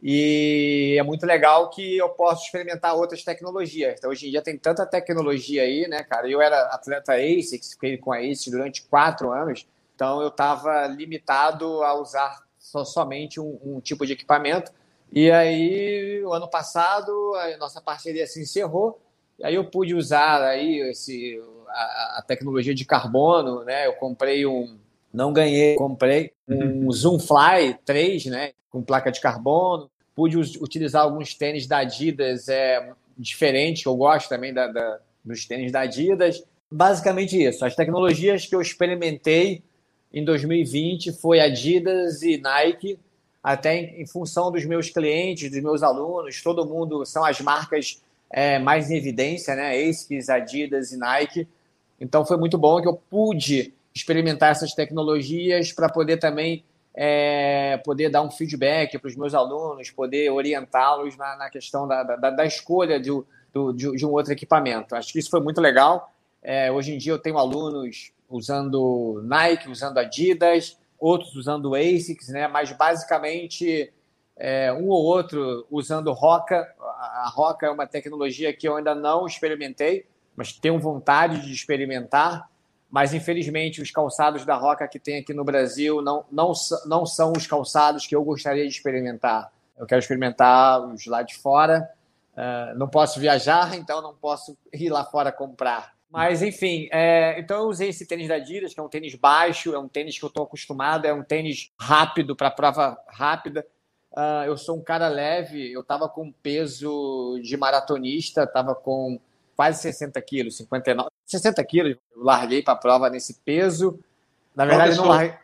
e é muito legal que eu posso experimentar outras tecnologias. Então, hoje em dia tem tanta tecnologia aí, né, cara? Eu era atleta ASICS, fiquei com a ASICS durante quatro anos, então eu estava limitado a usar só, somente um, um, tipo de equipamento. E aí, o ano passado, a nossa parceria se encerrou, e aí eu pude usar aí esse, a, a tecnologia de carbono, né? Eu comprei um, não ganhei, comprei um Zoom Fly 3, né, com placa de carbono. Pude utilizar alguns tênis da Adidas é, diferentes, que eu gosto também da, da, dos tênis da Adidas. Basicamente isso. As tecnologias que eu experimentei em 2020 foi Adidas e Nike, até em, em função dos meus clientes, dos meus alunos, todo mundo são as marcas é, mais em evidência, né? ASICS, Adidas e Nike. Então foi muito bom que eu pude experimentar essas tecnologias para poder também é, poder dar um feedback para os meus alunos, poder orientá-los na, na, questão da, da, da escolha de, do, de, de, um outro equipamento. Acho que isso foi muito legal. É, hoje em dia eu tenho alunos usando Nike, usando Adidas, outros usando ASICS, né? mas basicamente é, um ou outro usando Roca. A Roca é uma tecnologia que eu ainda não experimentei, mas tenho vontade de experimentar mas infelizmente os calçados da Roca que tem aqui no Brasil não, não, não são os calçados que eu gostaria de experimentar. Eu quero experimentar os lá de fora. Uh, não posso viajar, então não posso ir lá fora comprar. Mas, enfim, é, então eu usei esse tênis da Adidas, que é um tênis baixo, é um tênis que eu estou acostumado, é um tênis rápido, para prova rápida. Uh, eu sou um cara leve, eu estava com peso de maratonista, estava com quase 60 quilos, 59, 60 quilos. Eu larguei para a prova nesse peso. Na verdade, não larguei.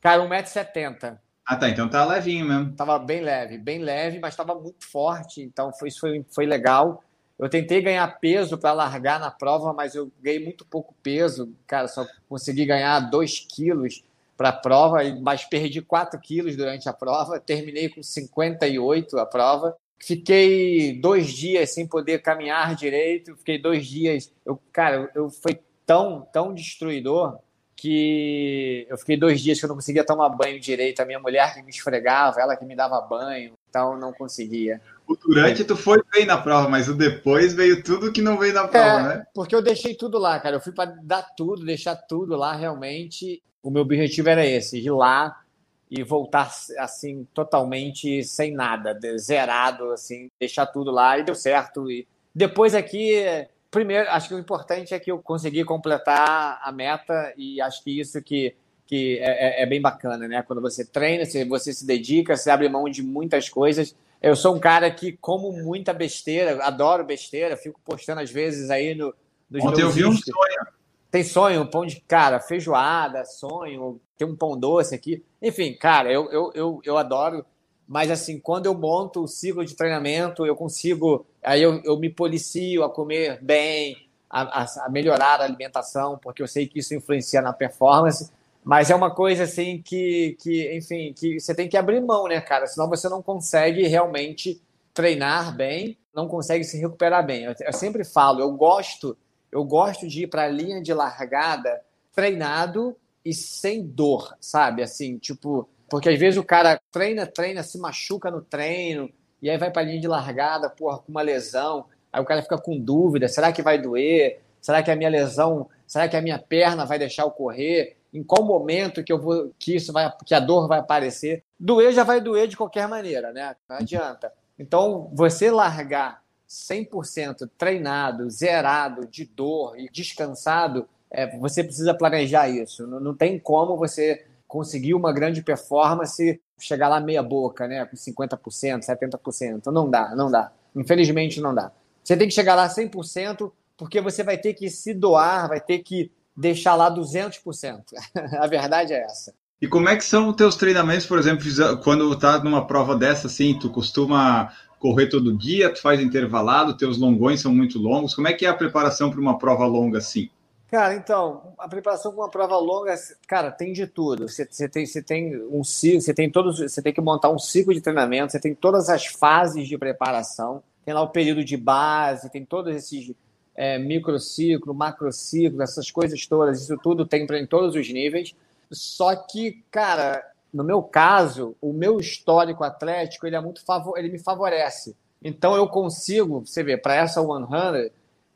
Cara, 1,70m. Ah, tá. Então tá levinho mesmo. Tava bem leve, bem leve, mas estava muito forte. Então foi, isso foi, foi legal. Eu tentei ganhar peso para largar na prova, mas eu ganhei muito pouco peso. Cara, só consegui ganhar 2 quilos para a prova, mas perdi 4 quilos durante a prova. Terminei com 58 a prova. Fiquei dois dias sem poder caminhar direito. Fiquei dois dias. Eu, cara, eu foi tão, tão destruidor que eu fiquei dois dias que eu não conseguia tomar banho direito. A minha mulher que me esfregava, ela que me dava banho, então não conseguia. O durante tu foi bem na prova, mas o depois veio tudo que não veio na prova, é, né? Porque eu deixei tudo lá, cara. Eu fui para dar tudo, deixar tudo lá realmente. O meu objetivo era esse, ir lá e voltar assim totalmente sem nada, zerado assim, deixar tudo lá e deu certo. E depois aqui primeiro, acho que o importante é que eu consegui completar a meta e acho que isso que, que é, é, é bem bacana, né? Quando você treina, você, você se dedica, você abre mão de muitas coisas. Eu sou um cara que como muita besteira, adoro besteira, fico postando às vezes aí no, nos Ontem eu vi um sonho. Tem sonho, pão de cara, feijoada, sonho, tem um pão doce aqui. Enfim, cara, eu, eu, eu, eu adoro mas assim, quando eu monto o ciclo de treinamento, eu consigo, aí eu, eu me policio a comer bem, a, a, melhorar a alimentação, porque eu sei que isso influencia na performance. Mas é uma coisa assim que, que, enfim, que você tem que abrir mão, né, cara? Senão você não consegue realmente treinar bem, não consegue se recuperar bem. Eu, eu sempre falo, eu gosto, eu gosto de ir para a linha de largada treinado e sem dor, sabe? Assim, tipo, porque às vezes o cara treina, treina, se machuca no treino, e aí vai para a linha de largada, porra, com uma lesão. Aí o cara fica com dúvida: será que vai doer? Será que a minha lesão, será que a minha perna vai deixar eu correr? Em qual momento que eu vou que isso vai que a dor vai aparecer? Doer já vai doer de qualquer maneira, né? Não adianta. Então, você largar 100% treinado, zerado, de dor e descansado, é, você precisa planejar isso. Não, não tem como você conseguir uma grande performance, chegar lá meia boca, né, com 50%, 70%. Não dá, não dá. Infelizmente não dá. Você tem que chegar lá 100%, porque você vai ter que se doar, vai ter que deixar lá 200%. <laughs> A verdade é essa. E como é que são os teus treinamentos, por exemplo, quando tá numa prova dessa assim, tu costuma correr todo dia, tu faz intervalado, teus longões são muito longos. Como é que é a preparação para uma prova longa assim? Cara, então, a preparação com uma prova longa, cara, tem de tudo. Você, você, tem, você tem um ciclo, você tem todos, você tem que montar um ciclo de treinamento, você tem todas as fases de preparação, tem lá o período de base, tem todos esses é, microciclo, macrociclo, essas coisas todas, isso tudo tem em todos os níveis. Só que, cara, no meu caso, o meu histórico atlético, ele é muito ele me favorece. Então eu consigo, você vê, para essa 100,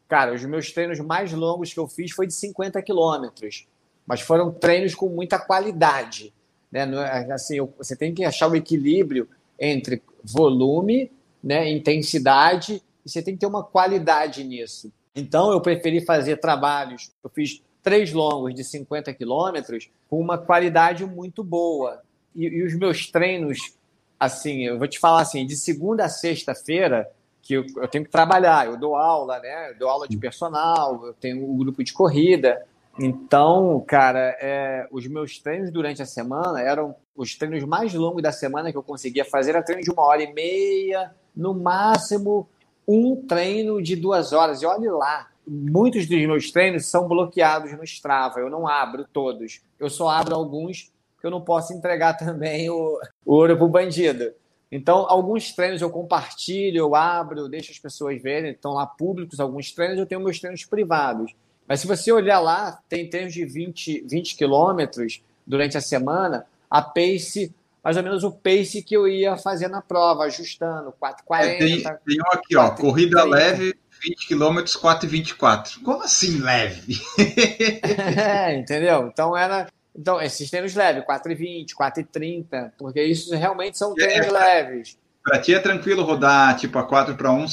Cara, os meus treinos mais longos que eu fiz foi de 50 quilômetros, mas foram treinos com muita qualidade. Né? É, assim, você tem que achar o equilíbrio entre volume, né, intensidade, e você tem que ter uma qualidade nisso. Então, eu preferi fazer trabalhos. Eu fiz três longos de 50 quilômetros com uma qualidade muito boa. E, e, os meus treinos, assim, eu vou te falar assim, de segunda a sexta-feira, que eu, eu, tenho que trabalhar. Eu dou aula, né? Eu dou aula de personal, eu tenho um grupo de corrida. Então, cara, é, os meus treinos durante a semana eram os treinos mais longos da semana que eu conseguia fazer, era treino de uma hora e meia, no máximo um treino de duas horas. E olhe lá, muitos dos meus treinos são bloqueados no Strava, eu não abro todos. Eu só abro alguns, eu não posso entregar <laughs> também o, o ouro pro bandido. Então, alguns treinos eu compartilho, eu abro, eu deixo as pessoas verem, estão lá públicos alguns treinos, eu tenho meus treinos privados. Mas se você olhar lá, tem treinos de 20, 20 quilômetros durante a semana, a pace, mais ou menos o pace que eu ia fazer na prova, ajustando, 4,40. É, tem, tem um aqui, 4, ó, corrida 30. leve, 20 quilômetros, 4,24. Como assim leve? <laughs> é, entendeu? Então era então, esses treinos leves, 4,20, 4,30, porque isso realmente são treinos é, leves. Para ti é tranquilo rodar tipo a 4 para 1,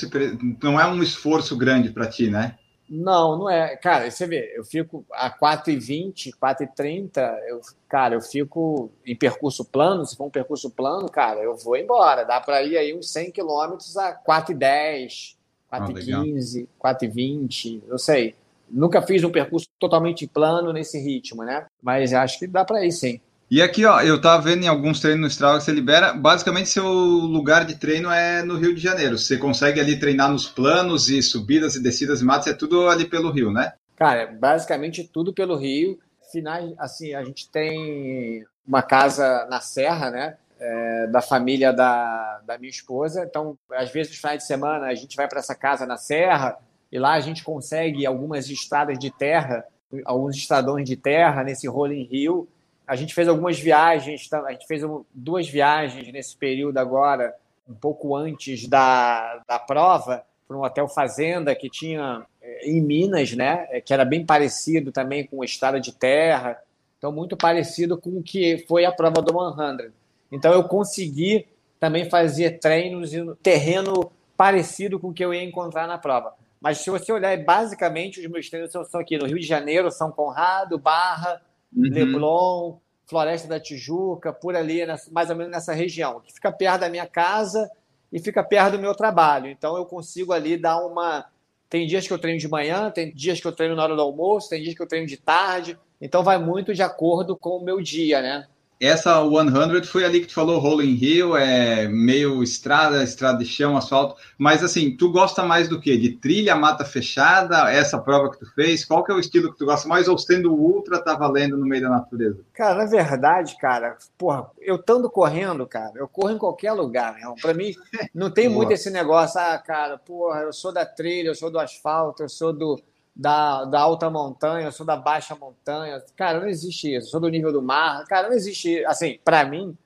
não é um esforço grande para ti, né? Não, não é. Cara, você vê, eu fico a 4h20, 4h30, eu, cara, eu fico em percurso plano, se for um percurso plano, cara, eu vou embora. Dá para ir aí uns 100 quilômetros a 4h10, 4h15, ah, 4h20, eu sei. Nunca fiz um percurso totalmente plano nesse ritmo, né? Mas acho que dá para ir sim. E aqui, ó, eu tava vendo em alguns treinos no Strava que você libera, basicamente seu lugar de treino é no Rio de Janeiro. Você consegue ali treinar nos planos e subidas e descidas e matas, é tudo ali pelo Rio, né? Cara, basicamente tudo pelo Rio. Finais, assim, a gente tem uma casa na Serra, né? É, da família da, da minha esposa. Então, às vezes, nos finais de semana, a gente vai para essa casa na Serra e lá a gente consegue algumas estradas de terra, alguns estradões de terra nesse Rolling Rio a gente fez algumas viagens, a gente fez duas viagens nesse período agora, um pouco antes da, da prova, para um hotel fazenda que tinha eh, em Minas, né? Eh, que era bem parecido também com estrada de terra, então muito parecido com o que foi a prova do 100. Então eu consegui também fazer treinos em terreno parecido com o que eu ia encontrar na prova. Mas se você olhar, basicamente os meus treinos são aqui no Rio de Janeiro, São Conrado, Barra, uhum. Leblon, Floresta da Tijuca, por ali, mais ou menos nessa região, que fica perto da minha casa e fica perto do meu trabalho. Então eu consigo ali dar uma. Tem dias que eu treino de manhã, tem dias que eu treino na hora do almoço, tem dias que eu treino de tarde. Então vai muito de acordo com o meu dia, né? Essa 100 foi ali que tu falou, Rolling Hill, é meio estrada, estrada de chão, asfalto. Mas assim, tu gosta mais do que? De trilha, mata fechada? Essa prova que tu fez? Qual que é o estilo que tu gosta mais? Ou sendo ultra, tá valendo no meio da natureza? Cara, na verdade, cara, porra, eu estando correndo, cara, eu corro em qualquer lugar, meu. Pra mim, não tem <laughs> muito esse negócio, ah, cara, porra, eu sou da trilha, eu sou do asfalto, eu sou do da, da alta montanha, eu sou da baixa montanha. Cara, não existe isso. Eu sou do nível do mar. Cara, não existe. Assim, para mim,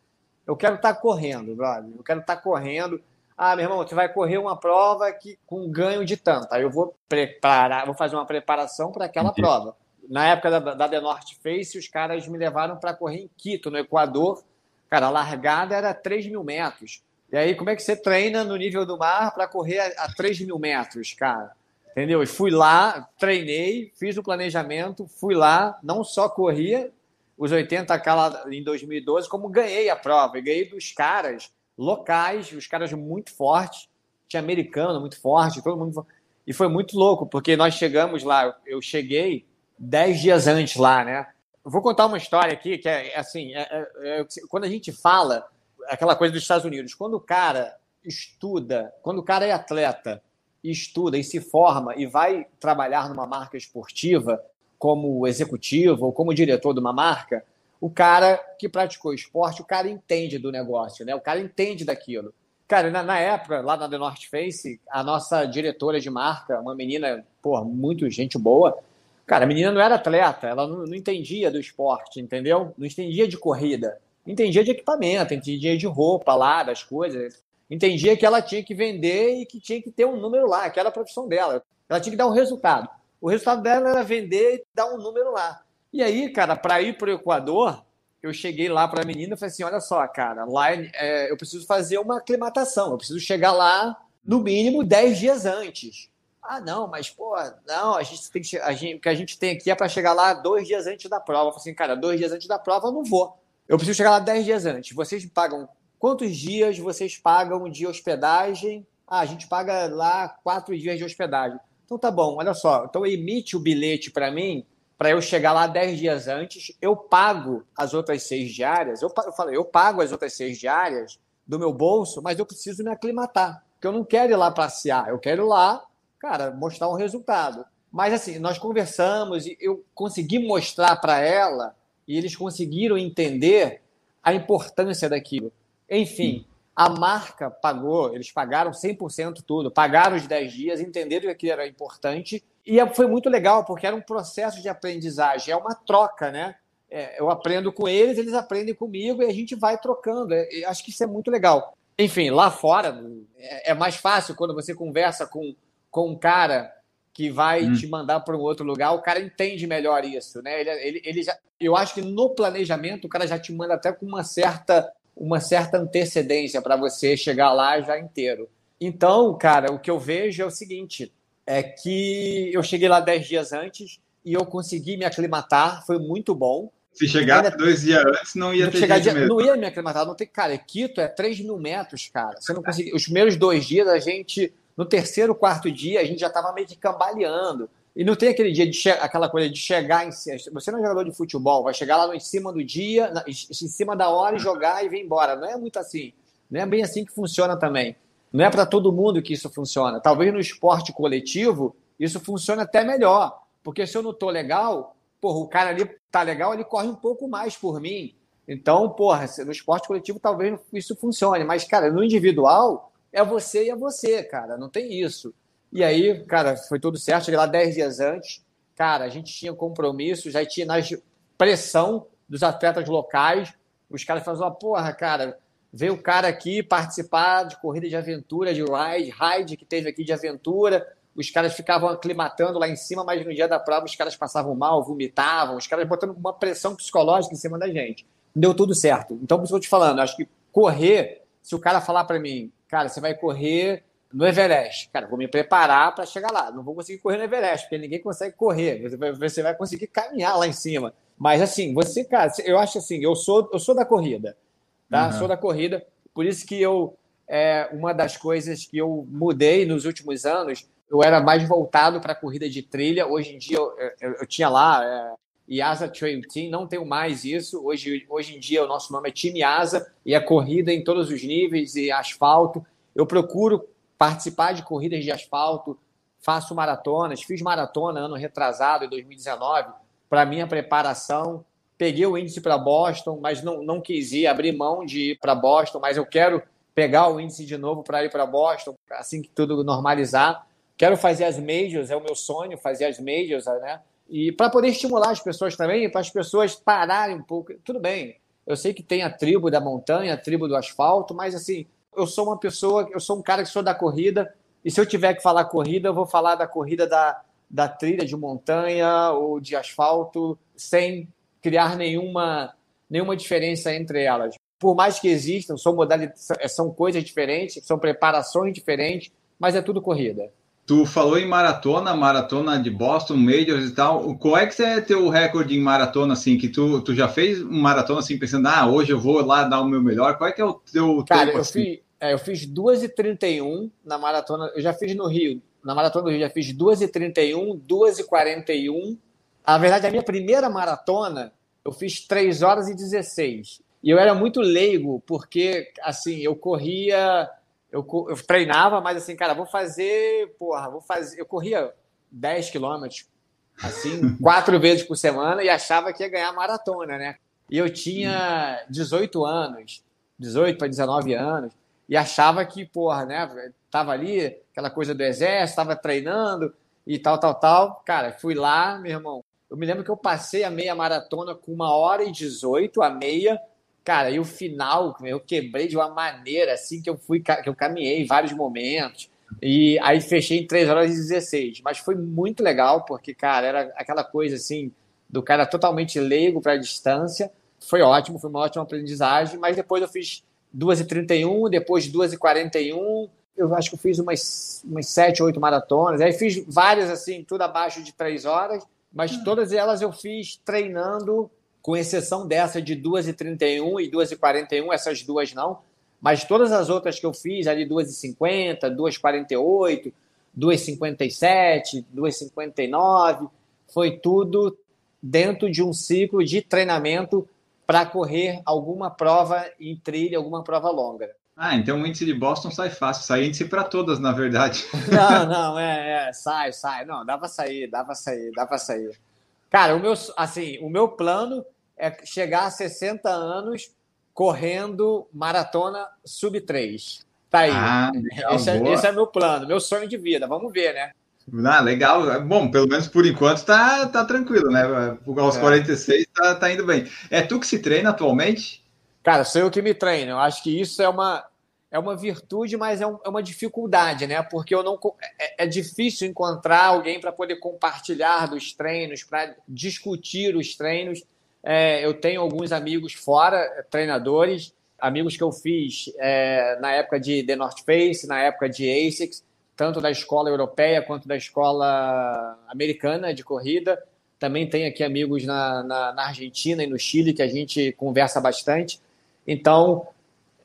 eu quero estar tá correndo, brother. Eu quero estar tá correndo. Ah, meu irmão, você vai correr uma prova que, com ganho de tanto. Aí eu vou preparar, vou fazer uma preparação para aquela Entendi. prova. Na época da, da The North Face, os caras me levaram para correr em Quito, no Equador. Cara, a largada era 3 mil metros. E aí, como é que você treina no nível do mar para correr a, a 3 mil metros, cara? Entendeu? E fui lá, treinei, fiz o planejamento, fui lá, não só corria os 80K lá em 2012, como ganhei a prova. E ganhei dos caras locais, os caras muito fortes. Tinha americano muito forte, todo mundo. E foi muito louco, porque nós chegamos lá, eu cheguei 10 dias antes lá, né? Vou contar uma história aqui que é, é assim: é, é, é, quando a gente fala aquela coisa dos Estados Unidos, quando o cara estuda, quando o cara é atleta estuda e se forma e vai trabalhar numa marca esportiva como executivo ou como diretor de uma marca, o cara que praticou esporte, o cara entende do negócio, né? O cara entende daquilo. Cara, na, na época, lá na The North Face, a nossa diretora de marca, uma menina, pô, muito gente boa, cara, a menina não era atleta, ela não, não entendia do esporte, entendeu? Não entendia de corrida, entendia de equipamento, entendia de roupa lá, das coisas entendia que ela tinha que vender e que tinha que ter um número lá, que era profissão dela. Ela tinha que dar um resultado. O resultado dela era vender e dar um número lá. E aí, cara, para ir para o Equador, eu cheguei lá para a menina e falei assim: olha só, cara, lá é, eu preciso fazer uma aclimatação, eu preciso chegar lá no mínimo 10 dias antes. Ah, não, mas, pô, não, a gente tem que. A gente, o que a gente tem aqui é para chegar lá dois dias antes da prova. Eu falei assim, cara, dois dias antes da prova eu não vou. Eu preciso chegar lá 10 dias antes. Vocês pagam Quantos dias vocês pagam de hospedagem? Ah, a gente paga lá quatro dias de hospedagem. Então tá bom, olha só. Então emite o bilhete para mim, para eu chegar lá dez dias antes. Eu pago as outras seis diárias. Eu, eu falei, eu pago as outras seis diárias do meu bolso, mas eu preciso me aclimatar. Porque eu não quero ir lá passear. Eu quero ir lá, cara, mostrar um resultado. Mas assim, nós conversamos e eu consegui mostrar para ela e eles conseguiram entender a importância daquilo. Enfim, a marca pagou, eles pagaram 100% tudo, pagaram os 10 dias, entenderam que era importante e é, foi muito legal, porque era um processo de aprendizagem, é uma troca, né? É, eu aprendo com eles, eles aprendem comigo e a gente vai trocando. É, acho que isso é muito legal. Enfim, lá fora é, é, mais fácil quando você conversa com, com um cara que vai hum. te mandar para um outro lugar, o cara entende melhor isso, né? Ele, ele, ele já, eu acho que no planejamento o cara já te manda até com uma certa uma certa antecedência para você chegar lá já inteiro. Então, cara, o que eu vejo é o seguinte: é que eu cheguei lá dez dias antes e eu consegui me aclimatar, foi muito bom. Se chegasse ainda... dois dias antes, não ia ter dia, mesmo. Não ia me aclimatar, não tem. Cara, Quito é 3 mil metros, cara. Você não conseguia. Os primeiros dois dias, a gente. No terceiro, quarto dia, a gente já estava meio que cambaleando. E não tem aquele dia de aquela coisa de chegar em Você não é jogador de futebol, vai chegar lá em cima do dia, em cima da hora e jogar e vir embora. Não é muito assim. Não é bem assim que funciona também. Não é para todo mundo que isso funciona. Talvez no esporte coletivo isso funcione até melhor. Porque se eu não tô legal, porra, o cara ali tá legal, ele corre um pouco mais por mim. Então, porra, no esporte coletivo talvez isso funcione. Mas, cara, no individual, é você e é você, cara. Não tem isso. E aí, cara, foi tudo certo. Cheguei lá 10 dias antes. Cara, a gente tinha compromisso, já tinha na pressão dos atletas locais. Os caras falavam, porra, cara, veio o cara aqui participar de corrida de aventura, de ride, ride que teve aqui de aventura. Os caras ficavam aclimatando lá em cima, mas no dia da prova os caras passavam mal, vomitavam, os caras botando uma pressão psicológica em cima da gente. Deu tudo certo. Então, por isso que eu te falando, acho que correr, se o cara falar para mim, cara, você vai correr no Everest. Cara, vou me preparar para chegar lá. Não vou conseguir correr no Everest, porque ninguém consegue correr. Você vai conseguir caminhar lá em cima. Mas assim, você, cara, eu acho assim, eu sou, eu sou da corrida, tá? Uhum. Sou da corrida. Por isso que eu é uma das coisas que eu mudei nos últimos anos. Eu era mais voltado para a corrida de trilha. Hoje em dia eu, eu, eu tinha lá é, IASA Trail Team, não tenho mais isso. Hoje, hoje em dia o nosso nome é Time IASA e a corrida em todos os níveis e asfalto. Eu procuro participar de corridas de asfalto, faço maratonas, fiz maratona ano retrasado, em 2019, para minha preparação. Peguei o índice para Boston, mas não, não quis ir, abrir mão de ir para Boston, mas eu quero pegar o índice de novo para ir para Boston, assim que tudo normalizar. Quero fazer as majors, é o meu sonho fazer as majors, né? E para poder estimular as pessoas também, para as pessoas pararem um pouco. Tudo bem, eu sei que tem a tribo da montanha, a tribo do asfalto, mas assim, eu sou uma pessoa, eu sou um cara que sou da corrida, e se eu tiver que falar corrida, eu vou falar da corrida da, da trilha de montanha ou de asfalto, sem criar nenhuma, nenhuma diferença entre elas. Por mais que existam, são, modalidades, são coisas diferentes, são preparações diferentes, mas é tudo corrida. Tu falou em maratona, maratona de Boston, Majors e tal. Qual é que é teu recorde em maratona, assim, que tu, tu já fez um maratona, assim, pensando, ah, hoje eu vou lá dar o meu melhor. Qual é que é o teu Cara, tempo, eu assim? fiz, é, eu fiz 2h31 na maratona. Eu já fiz no Rio. Na maratona do Rio, já fiz 2h31, 2h41. Na verdade, a minha primeira maratona, eu fiz 3 horas e 16. E eu era muito leigo, porque, assim, eu corria. Eu, eu treinava, mas assim, cara, vou fazer. Porra, vou fazer. Eu corria 10 quilômetros, assim, <laughs> quatro vezes por semana e achava que ia ganhar maratona, né? E eu tinha 18 anos, 18 para 19 anos e achava que, porra, né, tava ali, aquela coisa do exército, tava treinando e tal, tal, tal. Cara, fui lá, meu irmão. Eu me lembro que eu passei a meia maratona com uma hora e 18, a meia. Cara, e o final, eu quebrei de uma maneira assim que eu fui, que eu caminhei em vários momentos. E aí fechei em 3 horas e 16. Mas foi muito legal, porque, cara, era aquela coisa assim, do cara totalmente leigo para a distância. Foi ótimo, foi uma ótima aprendizagem, mas depois eu fiz 2h31, depois 2h41. Eu acho que eu fiz umas, umas 7, 8 maratonas. Aí fiz várias, assim, tudo abaixo de 3 horas, mas hum. todas elas eu fiz treinando, com exceção dessa de 2h31 e 2h41, essas duas não. Mas todas as outras que eu fiz, ali 2h50, 2h48, 2h57, 2h59, foi tudo dentro de um ciclo de treinamento para correr alguma prova em trilha, alguma prova longa. Ah, então o índice de Boston sai fácil, sai índice para todas, na verdade. <laughs> Não, não, é, é, sai, sai. Não, dá para sair, dá para sair, dá para sair. Cara, o meu, assim, o meu plano é chegar a 60 anos correndo maratona sub 3. Tá aí. Ah, legal, esse, é, esse é meu plano, meu sonho de vida. Vamos ver, né? Ah, legal. Bom, pelo menos por enquanto tá, tá tranquilo, né? Aos é. 46 tá, tá indo bem. É tu que se treina atualmente? Cara, sou eu que me treino. Eu acho que isso é uma, é uma virtude, mas é, um, é uma dificuldade, né? Porque eu não é, é difícil encontrar alguém para poder compartilhar dos treinos, para discutir os treinos. É, eu tenho alguns amigos fora, treinadores, amigos que eu fiz é, na época de The North Face, na época de ASICS, tanto da escola europeia quanto da escola americana de corrida. Também tem aqui amigos na, na, na Argentina e no Chile que a gente conversa bastante. Então,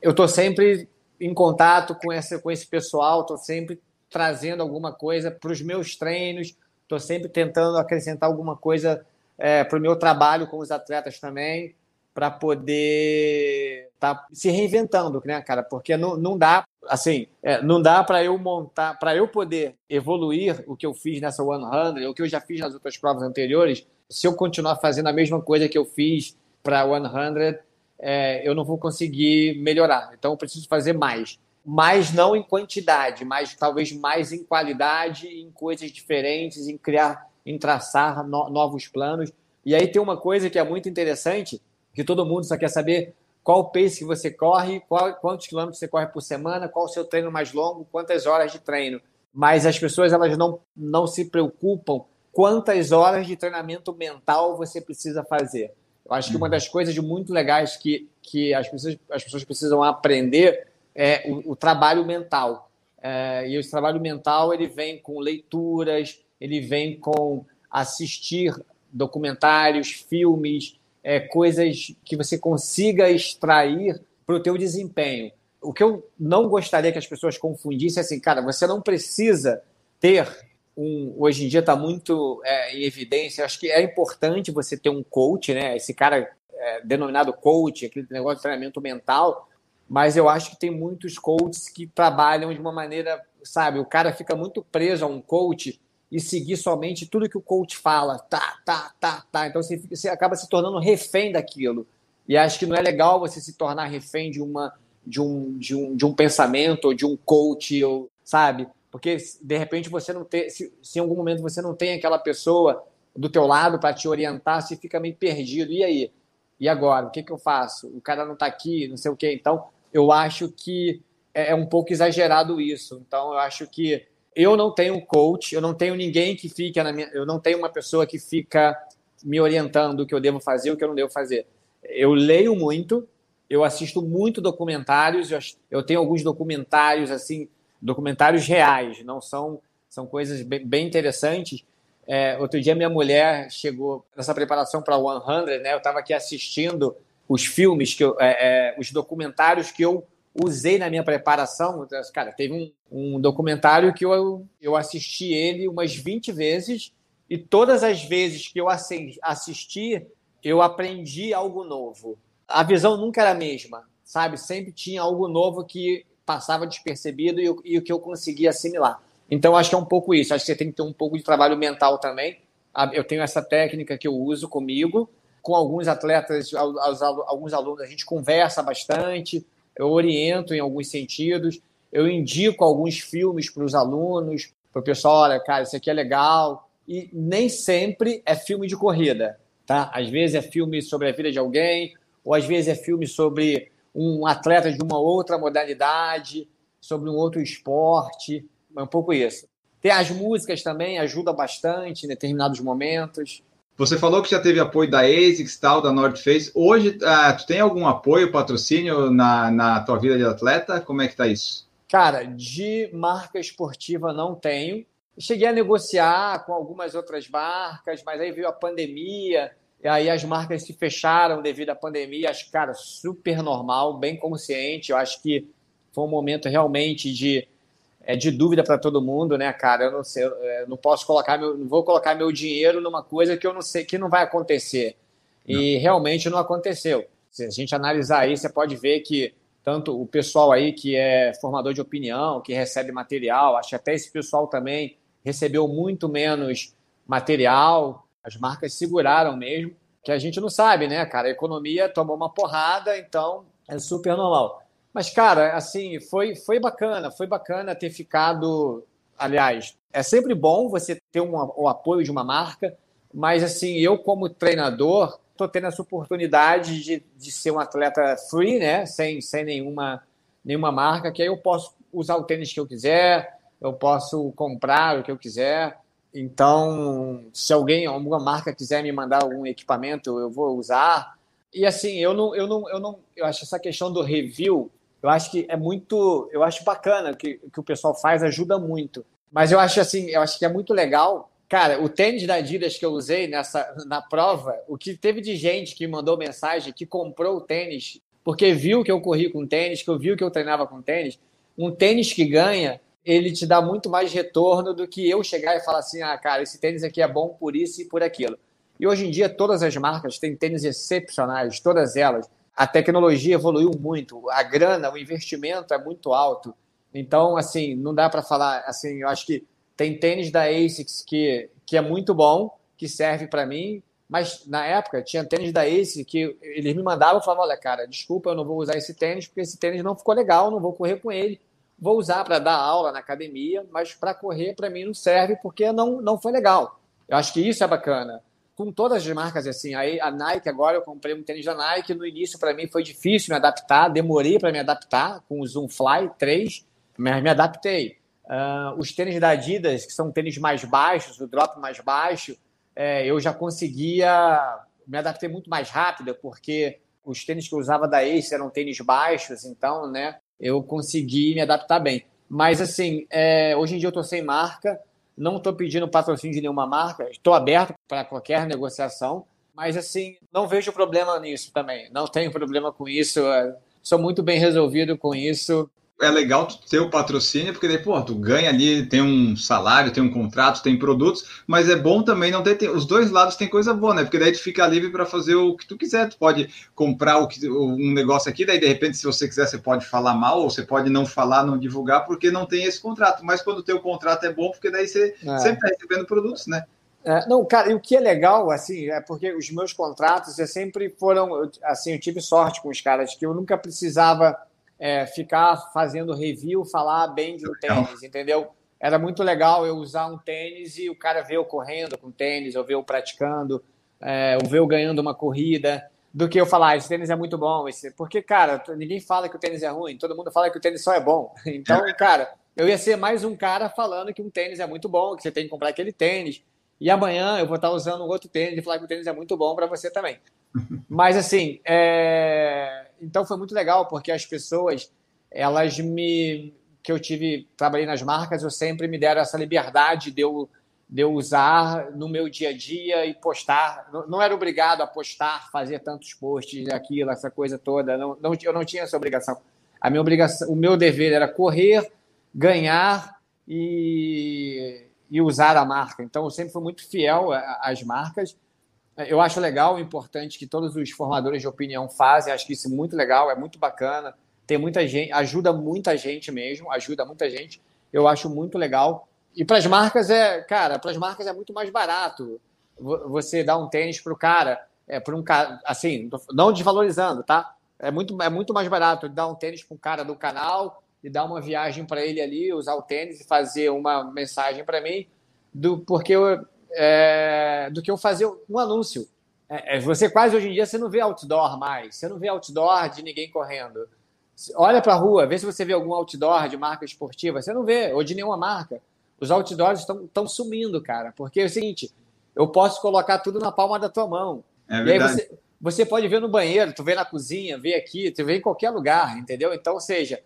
eu estou sempre em contato com, essa, com esse pessoal, estou sempre trazendo alguma coisa para os meus treinos, estou sempre tentando acrescentar alguma coisa é, para o meu trabalho com os atletas também, para poder estar tá se reinventando, né, cara? Porque não, não dá, assim, é, não dá para eu montar, para eu poder evoluir o que eu fiz nessa 100, o que eu já fiz nas outras provas anteriores, se eu continuar fazendo a mesma coisa que eu fiz para 100, é, eu não vou conseguir melhorar. Então, eu preciso fazer mais. Mas não em quantidade, mas talvez mais em qualidade, em coisas diferentes, em criar, em traçar no, novos planos. E aí tem uma coisa que é muito interessante, que todo mundo só quer saber qual o pace que você corre, qual, quantos quilômetros você corre por semana, qual o seu treino mais longo, quantas horas de treino. Mas as pessoas elas não, não se preocupam quantas horas de treinamento mental você precisa fazer. Eu acho que uma das coisas muito legais que, que as, pessoas, as pessoas precisam aprender é o, o trabalho mental. É, e esse trabalho mental ele vem com leituras, ele vem com assistir documentários, filmes, é, coisas que você consiga extrair para o teu desempenho. O que eu não gostaria que as pessoas confundissem é assim, cara, você não precisa ter um, hoje em dia está muito é, em evidência. Acho que é importante você ter um coach, né? Esse cara é, denominado coach, aquele negócio de treinamento mental. Mas eu acho que tem muitos coaches que trabalham de uma maneira, sabe? O cara fica muito preso a um coach e seguir somente tudo que o coach fala, tá, tá, tá, tá. Então você, você acaba se tornando refém daquilo. E acho que não é legal você se tornar refém de uma de um, de um, de um pensamento ou de um coach, ou, sabe? Porque de repente você não tem, se, se em algum momento você não tem aquela pessoa do teu lado para te orientar, você fica meio perdido. E aí? E agora? O que, que eu faço? O cara não está aqui, não sei o quê. Então, eu acho que é, é um pouco exagerado isso. Então, eu acho que eu não tenho coach, eu não tenho ninguém que fica na minha, eu não tenho uma pessoa que fica me orientando o que eu devo fazer, o que eu não devo fazer. Eu leio muito, eu assisto muito documentários, eu tenho alguns documentários assim documentários reais, não são, são coisas bem, bem interessantes. É, outro dia minha mulher chegou nessa preparação para 100, né? Eu estava aqui assistindo os filmes que eu, é, é, os documentários que eu usei na minha preparação. Cara, teve um, um documentário que eu, eu assisti ele umas 20 vezes e todas as vezes que eu assisti, eu aprendi algo novo. A visão nunca era a mesma, sabe? Sempre tinha algo novo que passava despercebido e, e o que eu conseguia assimilar. Então, acho que é um pouco isso. Acho que você tem que ter um pouco de trabalho mental também. Eu tenho essa técnica que eu uso comigo, com alguns atletas, alguns alunos, a gente conversa bastante, eu oriento em alguns sentidos, eu indico alguns filmes para os alunos, para o pessoal, olha, cara, isso aqui é legal. E nem sempre é filme de corrida, tá? Às vezes é filme sobre a vida de alguém, ou às vezes é filme sobre um atleta de uma outra modalidade, sobre um outro esporte, é um pouco isso. Tem as músicas também, ajuda bastante em determinados momentos. Você falou que já teve apoio da ASICS, tal, da North Face. Hoje, uh, tu tem algum apoio, patrocínio na, na tua vida de atleta? Como é que tá isso? Cara, de marca esportiva não tenho. Cheguei a negociar com algumas outras marcas, mas aí veio a pandemia, e aí as marcas se fecharam devido à pandemia. Acho, cara, super normal, bem consciente. Eu acho que foi um momento realmente de, é, de dúvida para todo mundo, né, cara? Eu não sei, eu é, não posso colocar meu, não vou colocar meu dinheiro numa coisa que eu não sei que não vai acontecer. E não. realmente não aconteceu. Se a gente analisar aí, você pode ver que tanto o pessoal aí que é formador de opinião, que recebe material, acho que até esse pessoal também recebeu muito menos material, as marcas seguraram mesmo, que a gente não sabe, né, cara? A economia tomou uma porrada, então é super normal. Mas, cara, assim, foi, foi bacana, foi bacana ter ficado. Aliás, é sempre bom você ter um, o apoio de uma marca, mas, assim, eu, como treinador, estou tendo essa oportunidade de, de ser um atleta free, né? Sem, sem nenhuma, nenhuma marca, que aí eu posso usar o tênis que eu quiser, eu posso comprar o que eu quiser. Então, se alguém, alguma marca quiser me mandar algum equipamento, eu vou usar. E assim, eu não, eu não, eu não, eu acho essa questão do review Eu acho que é muito, eu acho bacana que, que o pessoal faz, ajuda muito. Mas eu acho assim, eu acho que é muito legal. Cara, o tênis da Adidas que eu usei nessa na prova, o que teve de gente que mandou mensagem, que comprou o tênis porque viu que eu corri com tênis, que eu viu que eu treinava com tênis. Um tênis que ganha, ele te dá muito mais retorno do que eu chegar e falar assim: "Ah, cara, esse tênis aqui é bom por isso e por aquilo". E hoje em dia todas as marcas têm tênis excepcionais, todas elas a tecnologia evoluiu muito, a grana, o investimento é muito alto. Então, assim, não dá para falar, assim, eu acho que tem tênis da ASICS que, que é muito bom, que serve para mim, mas na época tinha tênis da ASICS que eles me mandavam e falavam, olha, cara, desculpa, eu não vou usar esse tênis porque esse tênis não ficou legal, não vou correr com ele. Vou usar para dar aula na academia, mas para correr para mim não serve porque não, não foi legal. Eu acho que isso é bacana com todas as marcas assim. Aí a Nike, agora eu comprei um tênis da Nike. No início, para mim, foi difícil me adaptar, demorei para me adaptar com o Zoom Fly 3, mas me adaptei. Uh, os tênis da Adidas, que são tênis mais baixos, o drop mais baixo, é, eu já conseguia me adaptei muito mais rápido, porque os tênis que eu usava da Ace eram tênis baixos, então, né, eu consegui me adaptar bem. Mas, assim, é, hoje em dia eu estou sem marca, não estou pedindo patrocínio de nenhuma marca, estou aberto para qualquer negociação, mas assim, não vejo problema nisso também. Não tenho problema com isso, é, sou muito bem resolvido com isso é legal ter o patrocínio, porque daí, pô, tu ganha ali, tem um salário, tem um contrato, tem produtos, mas é bom também não ter, os dois lados tem coisa boa, né? Porque daí tu fica livre para fazer o que tu quiser, tu pode comprar o que, um negócio aqui, daí de repente, se você quiser, você pode falar mal, ou você pode não falar, não divulgar, porque não tem esse contrato. Mas quando tem o contrato é bom, porque daí você é. sempre está recebendo produtos, né? É, não, cara, e o que é legal, assim, é porque os meus contratos eu sempre foram, assim, eu tive sorte com os caras, que eu nunca precisava é, ficar fazendo review, falar bem de um tênis, entendeu? Era muito legal eu usar um tênis e o cara ver eu correndo com tênis, ou ver eu praticando, é, ou ver eu ganhando uma corrida, do que eu falar, ah, esse tênis é muito bom. Esse... Porque, cara, ninguém fala que o tênis é ruim, todo mundo fala que o tênis só é bom. <laughs> Então, cara, eu ia ser mais um cara falando que um tênis é muito bom, que você tem que comprar aquele tênis. E amanhã eu vou estar usando um outro tênis e falar que o tênis é muito bom para você também. Mas assim, é... então foi muito legal porque as pessoas, elas me que eu tive, trabalhei nas marcas, eu sempre me deram essa liberdade de eu, de eu usar no meu dia a dia e postar. Não, não era obrigado a postar, fazer tantos posts, aquilo, essa coisa toda. Não, não, eu não tinha essa obrigação. A minha obrigação, o meu dever era correr, ganhar e, e usar a marca. Então eu sempre fui muito fiel às marcas eu acho legal, importante que todos os formadores de opinião fazem. Acho que isso é muito legal, é muito bacana. Tem muita gente, ajuda muita gente mesmo, ajuda muita gente. Eu acho muito legal. E para as marcas é, cara, para as marcas é muito mais barato. Você dá um tênis para o cara, é para um cara, assim, não desvalorizando, tá? É muito, é muito mais barato dar um tênis para um cara do canal e dar uma viagem para ele ali, usar o tênis e fazer uma mensagem para mim, do porque eu, é, do que eu fazer um anúncio. É, é, você quase hoje em dia você não vê outdoor mais, você não vê outdoor de ninguém correndo. Olha para a rua, vê se você vê algum outdoor de marca esportiva. Você não vê, ou de nenhuma marca. Os outdoors estão sumindo, cara. Porque é o seguinte, eu posso colocar tudo na palma da tua mão. É e aí você, você pode ver no banheiro, tu vê na cozinha, vê aqui, tu vê em qualquer lugar, entendeu? Então, ou seja,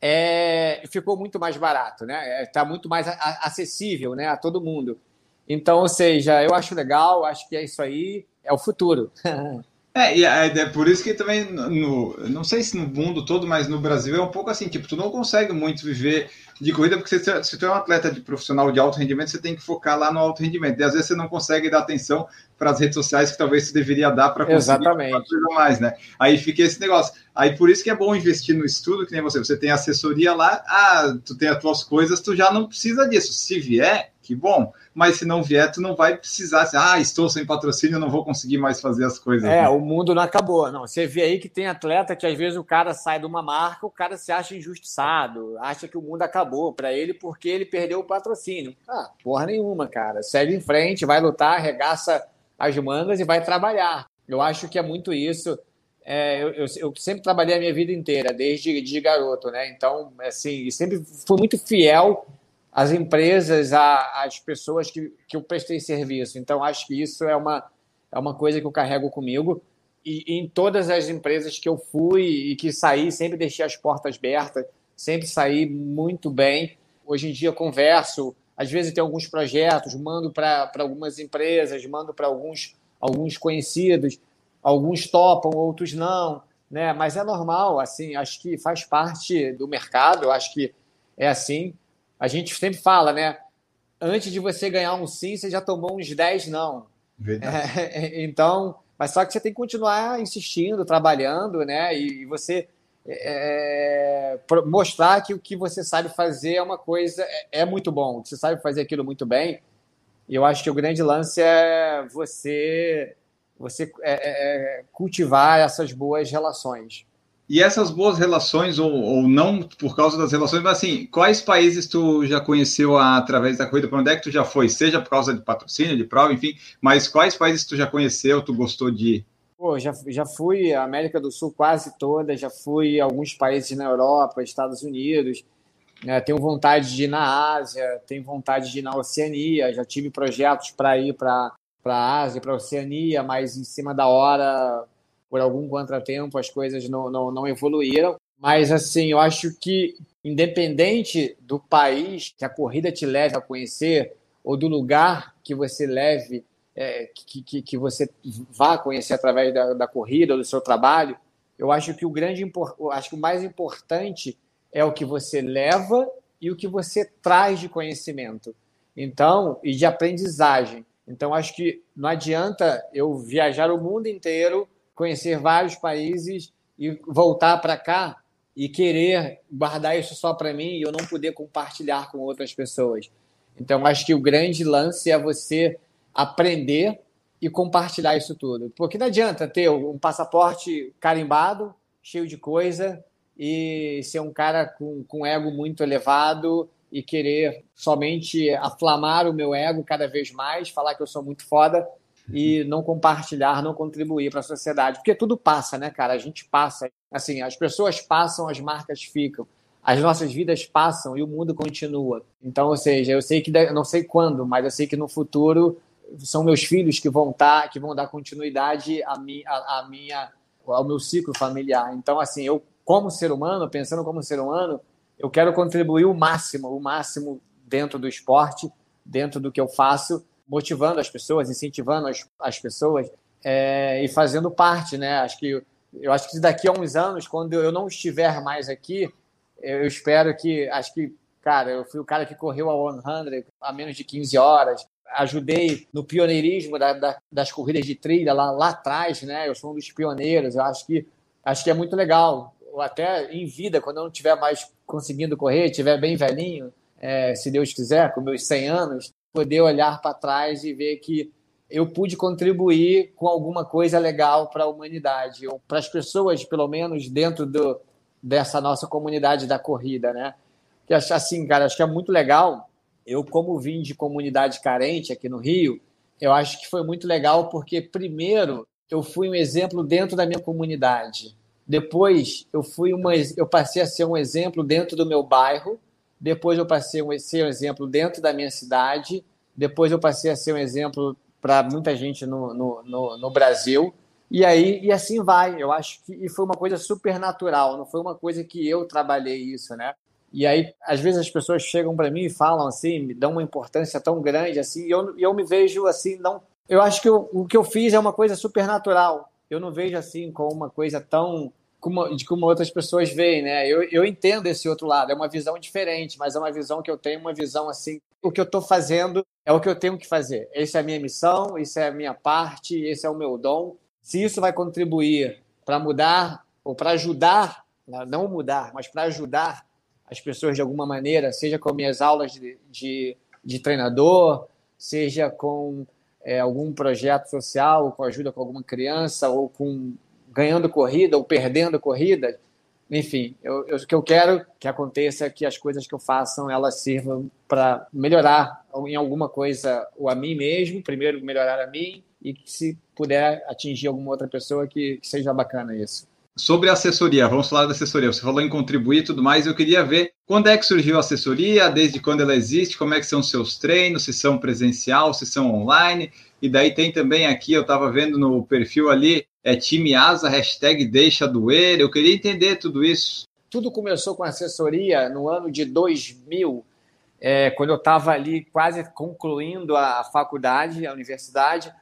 é, ficou muito mais barato, né? Está muito mais acessível né, a todo mundo. Então, ou seja, eu acho legal, acho que é isso aí, é o futuro. <laughs> É, e é, é, por isso que também, no, não sei se no mundo todo, mas no Brasil é um pouco assim, tipo, tu não consegue muito viver de corrida, porque se, se tu é um atleta de profissional de alto rendimento, você tem que focar lá no alto rendimento. E às vezes você não consegue dar atenção para as redes sociais que talvez você deveria dar para conseguir Exatamente. mais, né? Aí fica esse negócio. Aí por isso que é bom investir no estudo, que nem você. Você tem assessoria lá, ah, tu tem as tuas coisas, tu já não precisa disso. Se vier, que bom mas se não vier, tu não vai precisar, assim, ah, estou sem patrocínio, não vou conseguir mais fazer as coisas. É, né? o mundo não acabou. Não, você vê aí que tem atleta que às vezes o cara sai de uma marca, o cara se acha injustiçado, acha que o mundo acabou para ele porque ele perdeu o patrocínio. Ah, porra nenhuma, cara. Segue em frente, vai lutar, arregaça as mangas e vai trabalhar. Eu acho que é muito isso. É, eu, eu, eu, sempre trabalhei a minha vida inteira, desde de garoto, né? Então, assim, sempre fui muito fiel as empresas, a, as pessoas que, que eu prestei serviço. Então, acho que isso é uma, é uma coisa que eu carrego comigo. e, em todas as empresas que eu fui e que saí, sempre deixei as portas abertas, sempre saí muito bem. Hoje em dia converso, às vezes tem alguns projetos, mando para algumas empresas, mando para alguns, alguns conhecidos, alguns topam, outros não, né? Mas é normal, assim, acho que faz parte do mercado, acho que é assim. A gente sempre fala, né? Antes de você ganhar um sim, você já tomou uns 10 não. <laughs> É, então, mas só que você tem que continuar insistindo, trabalhando, né? E, você é, mostrar que o que você sabe fazer é uma coisa é, é muito bom. Você sabe fazer aquilo muito bem. E eu acho que o grande lance é você você é, é, é cultivar essas boas relações. E essas boas relações, ou, ou não por causa das relações, mas assim, quais países tu já conheceu através da corrida? Para onde é que tu já foi? Seja por causa de patrocínio, de prova, enfim, mas quais países tu já conheceu, tu gostou de ir? Pô, já, já fui à América do Sul quase toda, já fui a alguns países na Europa, Estados Unidos, né? tenho vontade de ir na Ásia, tenho vontade de ir na Oceania, já tive projetos para ir para a Ásia, para a Oceania, mas em cima da hora por algum contratempo as coisas não, não, não evoluíram. Mas, assim, eu acho que, independente do país que a corrida te leve a conhecer, ou do lugar que você leve, é, que, que, que, você vá conhecer através da, da corrida ou do seu trabalho, eu acho que o grande, acho que o mais importante é o que você leva e o que você traz de conhecimento. Então, e de aprendizagem. Então, acho que não adianta eu viajar o mundo inteiro conhecer vários países e voltar para cá e querer guardar isso só para mim e eu não poder compartilhar com outras pessoas. Então, acho que o grande lance é você aprender e compartilhar isso tudo. Porque não adianta ter um passaporte carimbado, cheio de coisa, e ser um cara com, com ego muito elevado e querer somente aflamar o meu ego cada vez mais, falar que eu sou muito foda e não compartilhar, não contribuir para a sociedade. Porque tudo passa, né, cara? A gente passa. Assim, as pessoas passam, as marcas ficam. As nossas vidas passam e o mundo continua. Então, ou seja, eu sei que não sei quando, mas eu sei que no futuro são meus filhos que vão estar, tá, que vão dar continuidade à minha, à minha, ao meu ciclo familiar. Então, assim, eu como ser humano, pensando como ser humano, eu quero contribuir o máximo, o máximo dentro do esporte, dentro do que eu faço, motivando as pessoas, incentivando as, as pessoas é, e fazendo parte, né? Acho que eu acho que daqui a uns anos, quando eu não estiver mais aqui, eu espero que, acho que, cara, eu fui o cara que correu a 100 a menos de 15 horas, ajudei no pioneirismo da, da, das corridas de trilha lá, lá atrás, né? Eu sou um dos pioneiros, eu acho que, acho que é muito legal. Ou até em vida, quando eu não estiver mais conseguindo correr, estiver bem velhinho, é, se Deus quiser, com meus 100 anos, poder olhar para trás e ver que eu pude contribuir com alguma coisa legal para a humanidade, ou para as pessoas, pelo menos dentro do, dessa nossa comunidade da corrida, né? Que assim, cara, acho que é muito legal. Eu, como vim de comunidade carente aqui no Rio, eu acho que foi muito legal porque, primeiro, eu fui um exemplo dentro da minha comunidade. Depois, eu fui uma, eu passei a ser um exemplo dentro do meu bairro depois eu passei a ser um exemplo dentro da minha cidade, depois eu passei a ser um exemplo para muita gente no, no, no, no, Brasil, e aí e assim vai. Eu acho que e foi uma coisa super natural, não foi uma coisa que eu trabalhei isso, né? E aí, às vezes as pessoas chegam para mim e falam assim, me dão uma importância tão grande assim, e eu, eu me vejo assim, não. Eu acho que eu, o que eu fiz é uma coisa super natural. Eu não vejo assim como uma coisa tão como, de como outras pessoas veem, né? Eu, eu entendo esse outro lado, é uma visão diferente, mas é uma visão que eu tenho, uma visão assim, o que eu estou fazendo é o que eu tenho que fazer. Essa é a minha missão, isso é a minha parte, esse é o meu dom. Se isso vai contribuir para mudar ou para ajudar, né, não mudar, mas para ajudar as pessoas de alguma maneira, seja com minhas aulas de, de, de treinador, seja com é, algum projeto social, com ajuda com alguma criança ou com ganhando corrida ou perdendo corrida. Enfim, eu, eu, o que eu quero que aconteça é que as coisas que eu façam elas sirvam para melhorar em alguma coisa ou a mim mesmo, primeiro melhorar a mim e que se puder atingir alguma outra pessoa que, que seja bacana isso. Sobre a assessoria, vamos falar da assessoria. Você falou em contribuir e tudo mais. Eu queria ver quando é que surgiu a assessoria, desde quando ela existe, como é que são os seus treinos, se são presencial, se são online. E daí tem também aqui, eu estava vendo no perfil ali, é time asa, hashtag deixa doer. Eu queria entender tudo isso. Tudo começou com assessoria no ano de 2000, é, quando eu estava ali quase concluindo a faculdade, a universidade.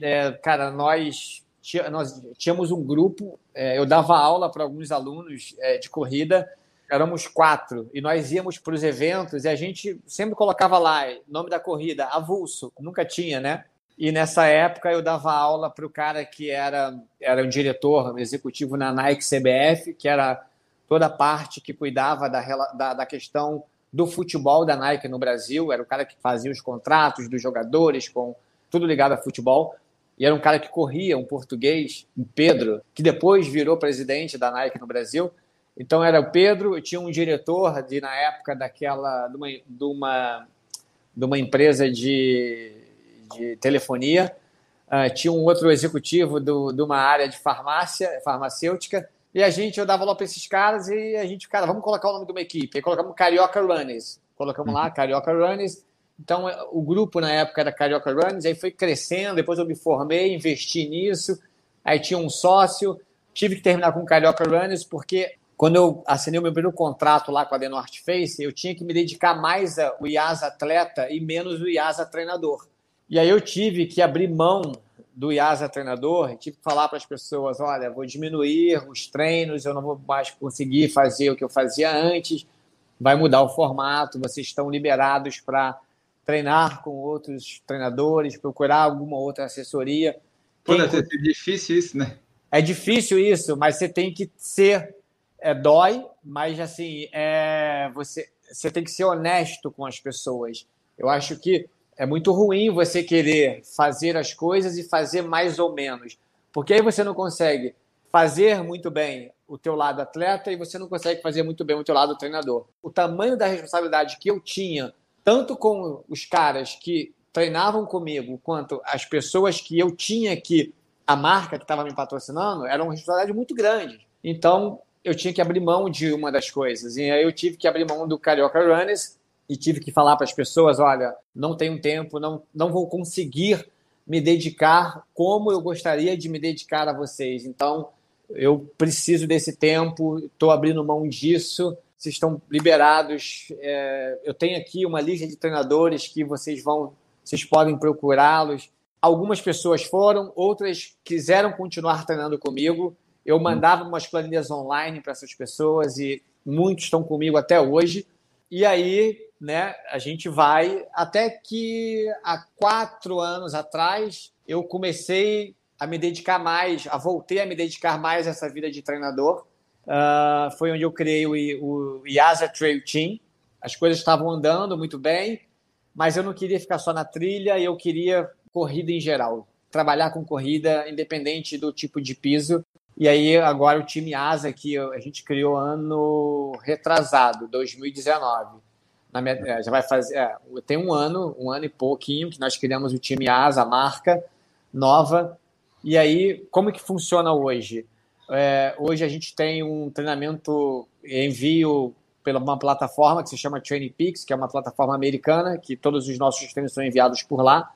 É, cara, nós, nós tínhamos um grupo, é, eu dava aula para alguns alunos é, de corrida, éramos quatro, e nós íamos para os eventos e a gente sempre colocava lá, nome da corrida, avulso, nunca tinha, né? E nessa época eu dava aula para o cara que era, era um diretor executivo na Nike CBF, que era toda a parte que cuidava da, da, da questão do futebol da Nike no Brasil. Era o cara que fazia os contratos dos jogadores, com tudo ligado a futebol. E era um cara que corria, um português, um Pedro, que depois virou presidente da Nike no Brasil. Então era o Pedro, tinha um diretor de, na época daquela de uma, de uma, de uma empresa de de telefonia, uh, tinha um outro executivo do, de uma área de farmácia, farmacêutica, e a gente, eu dava lá para esses caras e a gente, cara, vamos colocar o nome de uma equipe. Aí colocamos Carioca Runners. Colocamos lá Carioca Runners. Então, o grupo na época era Carioca Runners, aí foi crescendo, depois eu me formei, investi nisso, aí tinha um sócio, tive que terminar com Carioca Runners, porque quando eu assinei o meu primeiro contrato lá com a The North Face, eu tinha que me dedicar mais ao IAS atleta e menos o IAS treinador. E aí eu tive que abrir mão do IASA treinador, tive que falar para as pessoas, olha, vou diminuir os treinos, eu não vou mais conseguir fazer o que eu fazia antes, vai mudar o formato, vocês estão liberados para treinar com outros treinadores, procurar alguma outra assessoria. Pô, deve ser difícil isso, né? É difícil isso, mas você tem que ser, é, dói, mas assim, é, você, você tem que ser honesto com as pessoas. Eu acho que é muito ruim você querer fazer as coisas e fazer mais ou menos, porque aí você não consegue fazer muito bem o teu lado atleta e você não consegue fazer muito bem o teu lado treinador. O tamanho da responsabilidade que eu tinha, tanto com os caras que treinavam comigo, quanto as pessoas que eu tinha que a marca que estava me patrocinando, era uma responsabilidade muito grande. Então, eu tinha que abrir mão de uma das coisas. E aí eu tive que abrir mão do Carioca Runners, e tive que falar para as pessoas: olha, não tenho tempo, não, não vou conseguir me dedicar como eu gostaria de me dedicar a vocês. Então, eu preciso desse tempo, estou abrindo mão disso. Vocês estão liberados. É, eu tenho aqui uma lista de treinadores que vocês vão, vocês podem procurá-los. Algumas pessoas foram, outras quiseram continuar treinando comigo. Eu mandava umas planilhas online para essas pessoas e muitos estão comigo até hoje. E aí né, a gente vai até que há quatro anos atrás eu comecei a me dedicar mais, a voltei a me dedicar mais a essa vida de treinador. Uh, foi onde eu criei o, o IASA Trail Team. As coisas estavam andando muito bem, mas eu não queria ficar só na trilha, eu queria corrida em geral, trabalhar com corrida independente do tipo de piso. E aí agora o time ASA que a gente criou ano retrasado, 2019 minha, é, já vai fazer. É, tem um ano, um ano e pouquinho, que nós criamos o time ASA, a marca nova. E aí, como que funciona hoje? É, hoje a gente tem um treinamento envio pela uma plataforma que se chama TrainingPix, que é uma plataforma americana, que todos os nossos treinos são enviados por lá.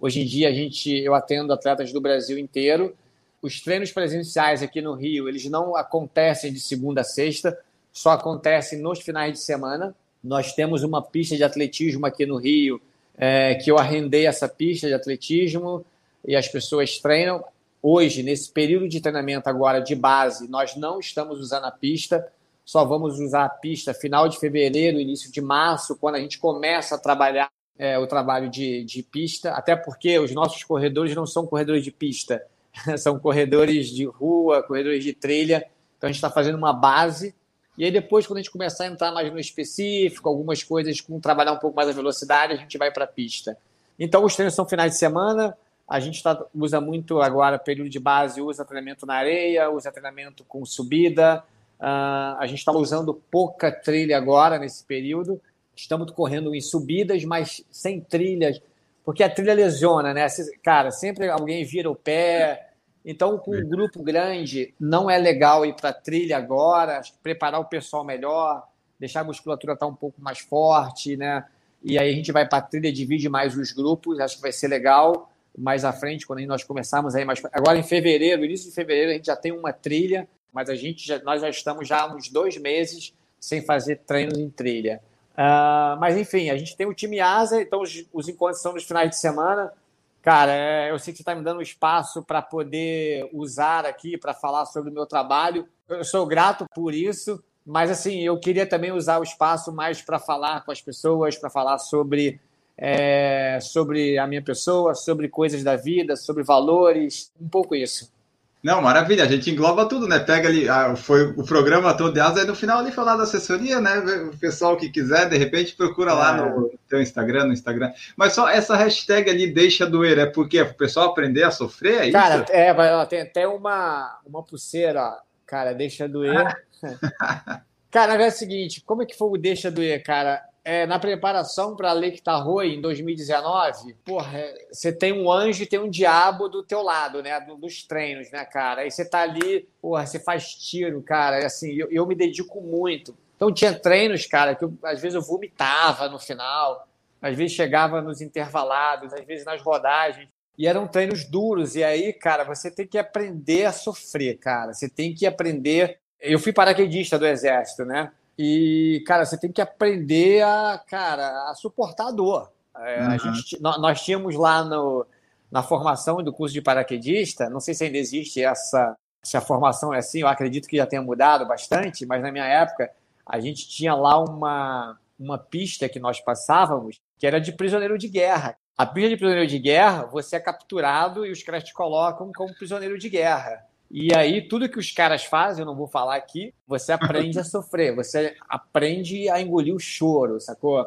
Hoje em dia a gente, eu atendo atletas do Brasil inteiro. Os treinos presenciais aqui no Rio, eles não acontecem de segunda a sexta, só acontecem nos finais de semana. Nós temos uma pista de atletismo aqui no Rio, é, que eu arrendei essa pista de atletismo e as pessoas treinam. Hoje, nesse período de treinamento agora de base, nós não estamos usando a pista, só vamos usar a pista final de fevereiro, início de março, quando a gente começa a trabalhar é, o trabalho de, de pista, até porque os nossos corredores não são corredores de pista, <laughs> são corredores de rua, corredores de trilha. Então a gente está fazendo uma base e aí depois, quando a gente começar a entrar mais no específico, algumas coisas com trabalhar um pouco mais a velocidade, a gente vai para a pista. Então, os treinos são finais de semana. A gente tá, usa muito agora, período de base, usa treinamento na areia, usa treinamento com subida. Uh, a gente está usando pouca trilha agora nesse período. Estamos correndo em subidas, mas sem trilhas, porque a trilha lesiona, né? Cara, sempre alguém vira o pé, então, com um grupo grande, não é legal ir para trilha agora, acho que preparar o pessoal melhor, deixar a musculatura estar tá um pouco mais forte, né? E aí a gente vai para trilha, divide mais os grupos, acho que vai ser legal. mais à frente, quando nós começarmos aí mais. Agora em fevereiro, início de fevereiro, a gente já tem uma trilha, mas a gente já, nós já estamos já há uns dois meses sem fazer treinos em trilha. Uh, mas enfim, a gente tem o time asa, então os, os encontros são nos finais de semana. Cara, é, eu sei que você está me dando espaço para poder usar aqui para falar sobre o meu trabalho. Eu sou grato por isso, mas assim, eu queria também usar o espaço mais para falar com as pessoas, para falar sobre, é, sobre a minha pessoa, sobre coisas da vida, sobre valores, um pouco isso. Não, maravilha, a gente engloba tudo, né? Pega ali, ah, foi o programa todo de asa, aí no final ali falar da assessoria, né? O pessoal que quiser, de repente, procura é. lá no teu Instagram, no Instagram. Mas só essa hashtag ali, deixa doer, é porque o pessoal aprender a sofrer, é cara, isso? é, tem até uma, uma pulseira, cara, deixa doer. <laughs> cara, é o seguinte, como é que foi o deixa doer, cara? É, na preparação para a Lake Tahoe em 2019, porra, você tem um anjo e tem um diabo do teu lado, né? Dos treinos, né, cara? Aí você tá ali, porra, você faz tiro, cara. Assim, eu, eu me dedico muito. Então tinha treinos, cara, que eu, às vezes eu vomitava no final, às vezes chegava nos intervalados, às vezes nas rodagens. E eram treinos duros. E aí, cara, você tem que aprender a sofrer, cara. Você tem que aprender. Eu fui paraquedista do Exército, né? E, cara, você tem que aprender a, cara, a suportar a dor. É, uhum. a gente, nós tínhamos lá no, na formação do curso de paraquedista, não sei se ainda existe essa, se a formação é assim, eu acredito que já tenha mudado bastante, mas na minha época a gente tinha lá uma, uma pista que nós passávamos que era de prisioneiro de guerra. A pista de prisioneiro de guerra, você é capturado e os caras te colocam como prisioneiro de guerra. E aí, tudo que os caras fazem, eu não vou falar aqui, você aprende a <laughs> sofrer, você aprende a engolir o choro, sacou?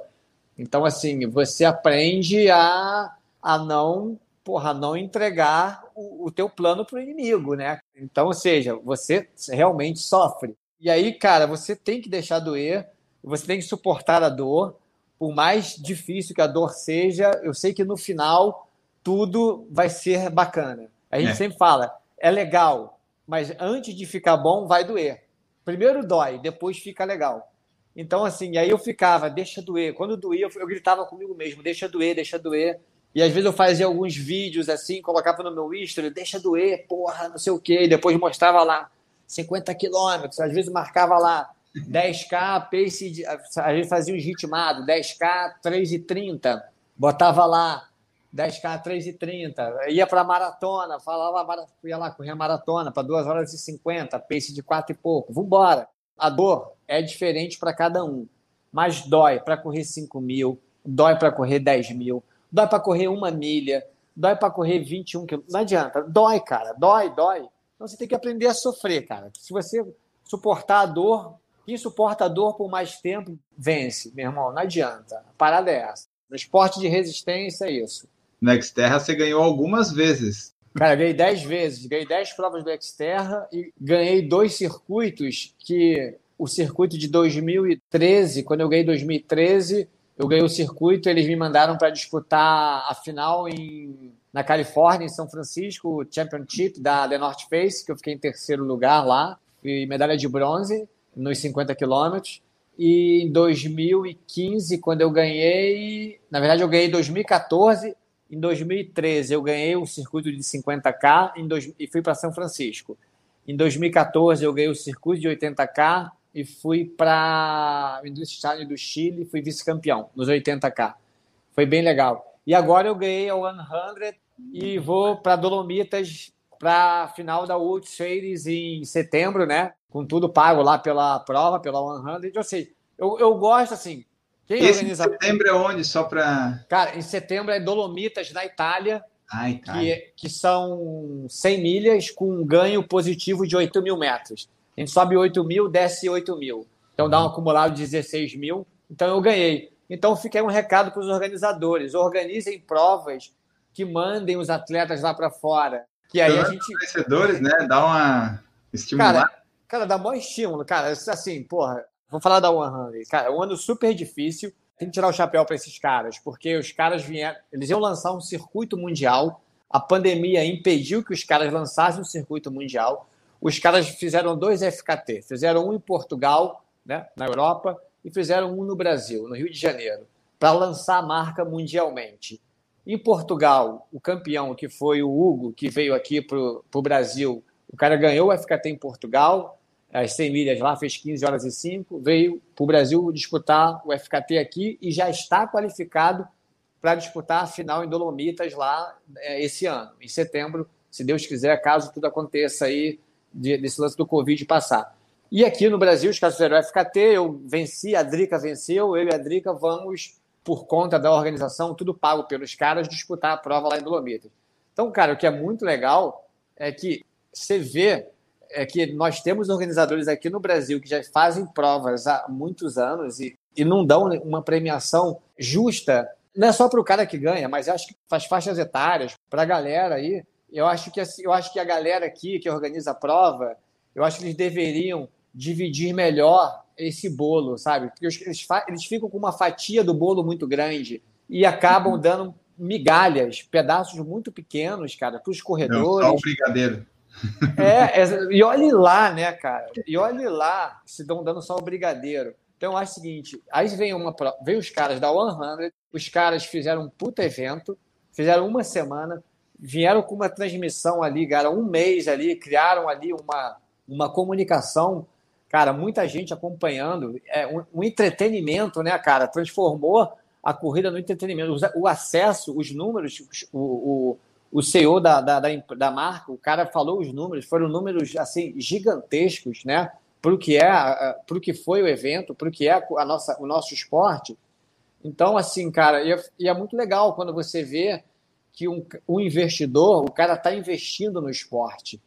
Então, assim, você aprende a, a não, porra, não entregar o, o teu plano para o inimigo, né? Então, ou seja, você realmente sofre. E aí, cara, você tem que deixar doer, você tem que suportar a dor, por mais difícil que a dor seja, eu sei que no final tudo vai ser bacana. A gente é. sempre fala, é legal, mas antes de ficar bom, vai doer. Primeiro dói, depois fica legal. Então, assim, aí eu ficava, deixa doer. Quando doía, eu gritava comigo mesmo, deixa doer, deixa doer. E às vezes eu fazia alguns vídeos assim, colocava no meu history, deixa doer, porra, não sei o quê. E depois mostrava lá 50 quilômetros, às vezes marcava lá 10K, pace, às vezes fazia uns ritmados, 10K, 3,30. Botava lá 10K 3,30. Ia para maratona, falava, ia lá correr a maratona para 2 horas e 50, pace de 4 e pouco. Vambora. A dor é diferente para cada um, mas dói para correr 5 mil, dói para correr 10 mil, dói para correr uma milha, dói para correr 21 quilômetros. Não adianta, dói, cara, dói, dói. Então você tem que aprender a sofrer, cara. Se você suportar a dor, quem suporta a dor por mais tempo vence, meu irmão. Não adianta. A parada é essa. No esporte de resistência é isso no Xterra você ganhou algumas vezes. Cara, ganhei 10 vezes. Ganhei 10 provas do Xterra e ganhei dois circuitos que o circuito de 2013, quando eu ganhei 2013, eu ganhei o circuito, eles me mandaram para disputar a final em, na Califórnia, em São Francisco, o Championship da The North Face, que eu fiquei em terceiro lugar lá, e medalha de bronze nos 50 quilômetros. E em 2015, quando eu ganhei, na verdade eu ganhei em 2014, em 2013, eu ganhei o circuito de 50K dois, e fui para São Francisco. Em 2014, eu ganhei o circuito de 80K e fui para o Industrial do Chile fui vice-campeão nos 80K. Foi bem legal. E agora eu ganhei a 100 e vou para Dolomitas para a final da World Series em setembro, né? Com tudo pago lá pela prova, pela 100. Ou seja, eu, eu gosto assim, quem Esse organiza... setembro é onde? Só para. Cara, em setembro é Dolomitas, na Itália. Ai, que, que são 100 milhas com um ganho positivo de 8 mil metros. A gente sobe 8 mil, desce 8 mil. Então dá um acumulado de 16 mil. Então eu ganhei. Então fica um recado para os organizadores: organizem provas que mandem os atletas lá para fora. Que aí a gente. Vencedores, né? Dá uma estimular. Cara, cara, dá maior estímulo, cara. Assim, porra, Vamos falar da 100. Cara, é um ano super difícil. Tem que tirar o chapéu para esses caras, porque os caras vieram. Eles iam lançar um circuito mundial. A pandemia impediu que os caras lançassem um circuito mundial. Os caras fizeram dois FKT. Fizeram um em Portugal, né, na Europa, e fizeram um no Brasil, no Rio de Janeiro, para lançar a marca mundialmente. Em Portugal, o campeão, que foi o Hugo, que veio aqui para o Brasil, o cara ganhou o FKT em Portugal, as 100 milhas lá, fez 15 horas e 5, veio para o Brasil disputar o FKT aqui e já está qualificado para disputar a final em Dolomitas lá é, esse ano, em setembro, se Deus quiser, caso tudo aconteça aí desse lance do Covid passar. E aqui no Brasil, os caras fizeram o FKT, eu venci, a Drica venceu, eu e a Drica vamos, por conta da organização, tudo pago pelos caras, disputar a prova lá em Dolomitas. Então, cara, o que é muito legal é que você vê é que nós temos organizadores aqui no Brasil que já fazem provas há muitos anos e, e não dão uma premiação justa, não é só para o cara que ganha, mas acho que faz faixas etárias, para a galera aí. Eu acho, que, assim, eu acho que a galera aqui que organiza a prova, eu acho que eles deveriam dividir melhor esse bolo, sabe? Porque eles, eles ficam com uma fatia do bolo muito grande e acabam dando migalhas, pedaços muito pequenos, cara, para os corredores. Não, só o brigadeiro. É, é, e olhe lá, né, cara? E olhe lá se estão dando só o brigadeiro. Então, acho o seguinte: aí vem, uma, vem os caras da 100, os caras fizeram um puta evento, fizeram uma semana, vieram com uma transmissão ali, cara, um mês ali, criaram ali uma, uma comunicação, cara, muita gente acompanhando, é um, um entretenimento, né, cara? Transformou a corrida no entretenimento, o, acesso, os números, o, o o CEO da, da, da, da, marca, o cara falou os números, foram números assim gigantescos, né? Para o que é, para que foi o evento, para o que é a nossa, o nosso esporte. Então, assim, cara, e é, e é muito legal quando você vê que um, um investidor, o cara está investindo no esporte.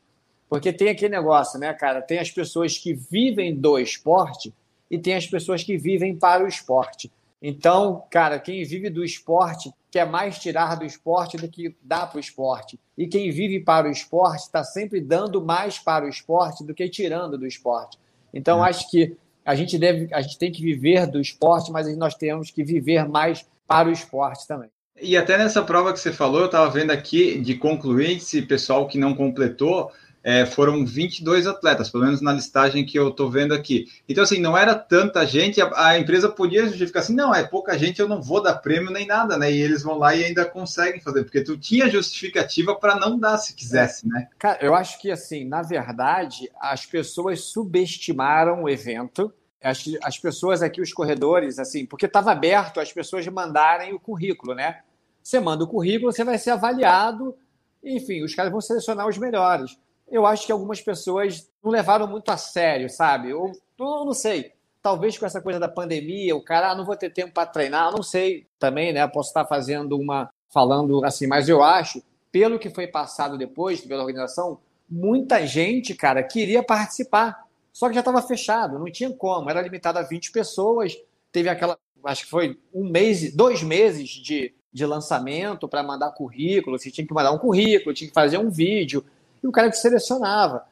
Porque tem aquele negócio, né, cara? Tem as pessoas que vivem do esporte e tem as pessoas que vivem para o esporte. Então, cara, quem vive do esporte quer mais tirar do esporte do que dá para o esporte. E quem vive para o esporte está sempre dando mais para o esporte do que tirando do esporte. Então, é. acho que a gente deve, a gente tem que viver do esporte, mas nós temos que viver mais para o esporte também. E até nessa prova que você falou, eu estava vendo aqui de concluir esse pessoal que não completou, é, foram 22 atletas, pelo menos na listagem que eu estou vendo aqui. Então, assim, não era tanta gente, a, a, empresa podia justificar assim, não, é pouca gente, eu não vou dar prêmio nem nada, né? E eles vão lá e ainda conseguem fazer, porque tu tinha justificativa para não dar se quisesse, né? Cara, eu acho que, assim, na verdade, as pessoas subestimaram o evento. As, as pessoas aqui, os corredores, assim, porque estava aberto as pessoas mandarem o currículo, né? Você manda o currículo, você vai ser avaliado, enfim, os caras vão selecionar os melhores eu acho que algumas pessoas não levaram muito a sério, sabe? Ou não sei. Talvez com essa coisa da pandemia, o cara, ah, não vou ter tempo para treinar, não sei também, né? Posso estar fazendo uma. falando assim, mas eu acho, pelo que foi passado depois pela organização, muita gente, cara, queria participar. Só que já estava fechado, não tinha como. Era limitado a 20 pessoas. Teve aquela. Acho que foi um mês, dois meses de, de lançamento para mandar currículo. Você tinha que mandar um currículo, tinha que fazer um vídeo e o cara te selecionava.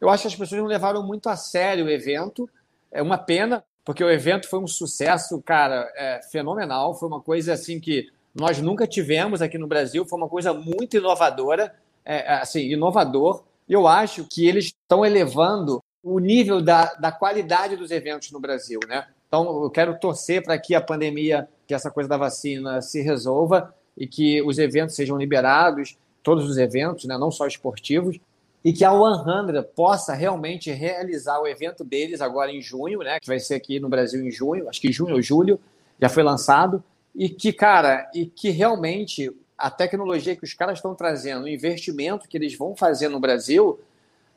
Eu acho que as pessoas não levaram muito a sério o evento. É uma pena, porque o evento foi um sucesso, cara, é, fenomenal. Foi uma coisa assim que nós nunca tivemos aqui no Brasil. Foi uma coisa muito inovadora, é, é assim, inovador. E eu acho que eles estão elevando o nível da, da qualidade dos eventos no Brasil, né? Então, eu quero torcer para que a pandemia, que essa coisa da vacina se resolva e que os eventos sejam liberados todos os eventos, né, não só esportivos, e que a 100 possa realmente realizar o evento deles agora em junho, né, que vai ser aqui no Brasil em junho, acho que junho ou julho, já foi lançado, e que, cara, e que realmente a tecnologia que os caras estão trazendo, o investimento que eles vão fazer no Brasil,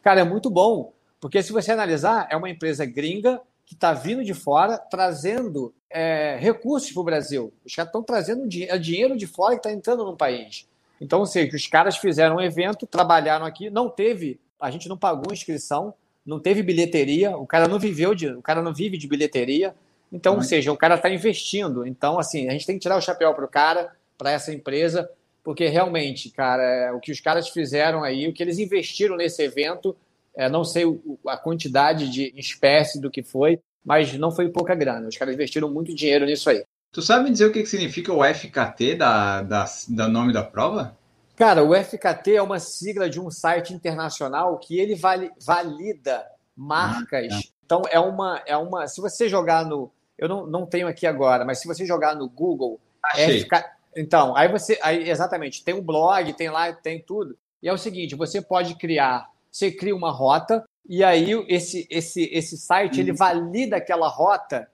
cara, é muito bom. Porque se você analisar, é uma empresa gringa que está vindo de fora, trazendo é, recursos para o Brasil. Os caras estão trazendo dinheiro de fora que está entrando no país. Então, ou seja, os caras fizeram um evento, trabalharam aqui, não teve, a gente não pagou inscrição, não teve bilheteria, o cara não viveu de, o cara não vive de bilheteria. Então, ou seja, o cara está investindo. Então, assim, a gente tem que tirar o chapéu para o cara, para essa empresa, porque realmente, cara, é, o que os caras fizeram aí, o que eles investiram nesse evento, é, não sei a quantidade de espécie do que foi, mas não foi pouca grana. Os caras investiram muito dinheiro nisso aí. Tu sabe dizer o que significa o FKT da, da, da nome da prova? Cara, o FKT é uma sigla de um site internacional que ele vali, valida marcas. Ah, então é uma, é uma. Se você jogar no. Eu não, não tenho aqui agora, mas se você jogar no Google FK, Então, aí você, aí, exatamente, tem um blog, tem lá, tem tudo. E é o seguinte, você pode criar, você cria uma rota e aí esse esse esse site ele valida aquela rota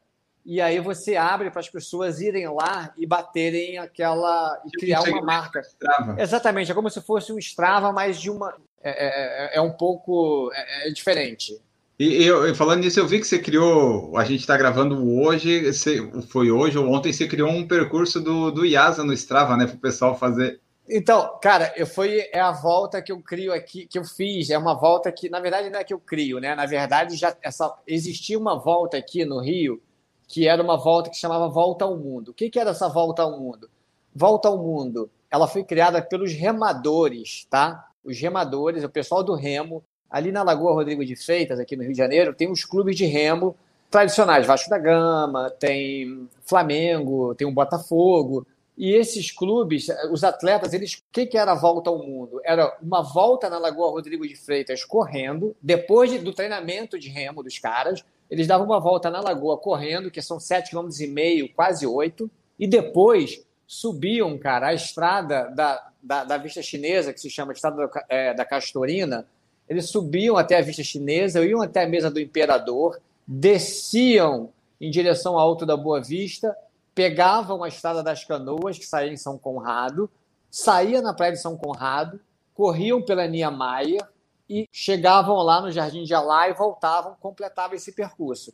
e aí você abre para as pessoas irem lá e baterem aquela e tipo criar uma marca. Strava. Exatamente, é como se fosse um Strava, mas de uma é, é, é um pouco é, é diferente. E eu, falando nisso, eu vi que você criou. A gente está gravando hoje, você, foi hoje ou ontem, você criou um percurso do, do IASA no Strava, né? Para o pessoal fazer. Então, cara, eu foi é a volta que eu crio aqui, que eu fiz. É uma volta que, na verdade, não é que eu crio, né? Na verdade, já essa, existia uma volta aqui no Rio que era uma volta que chamava Volta ao Mundo. O que, que era essa Volta ao Mundo? Volta ao Mundo, ela foi criada pelos remadores, tá? Os remadores, o pessoal do remo, ali na Lagoa Rodrigo de Freitas, aqui no Rio de Janeiro, tem os clubes de remo tradicionais, Vasco da Gama, tem Flamengo, tem o Botafogo. E esses clubes, os atletas, eles, o que, que era a volta ao mundo? Era uma volta na Lagoa Rodrigo de Freitas correndo, depois de, do treinamento de remo dos caras, eles davam uma volta na lagoa correndo, que são 7,5 km, quase 8, e depois subiam, cara, a estrada da, da, da vista chinesa, que se chama Estrada da, é, da Castorina, eles subiam até a vista chinesa, iam até a mesa do imperador, desciam em direção ao Alto da Boa Vista, pegavam a estrada das canoas, que saía em São Conrado, saía na praia de São Conrado, corriam pela Niemeyer e chegavam lá no Jardim de Alá e voltavam, completavam esse percurso.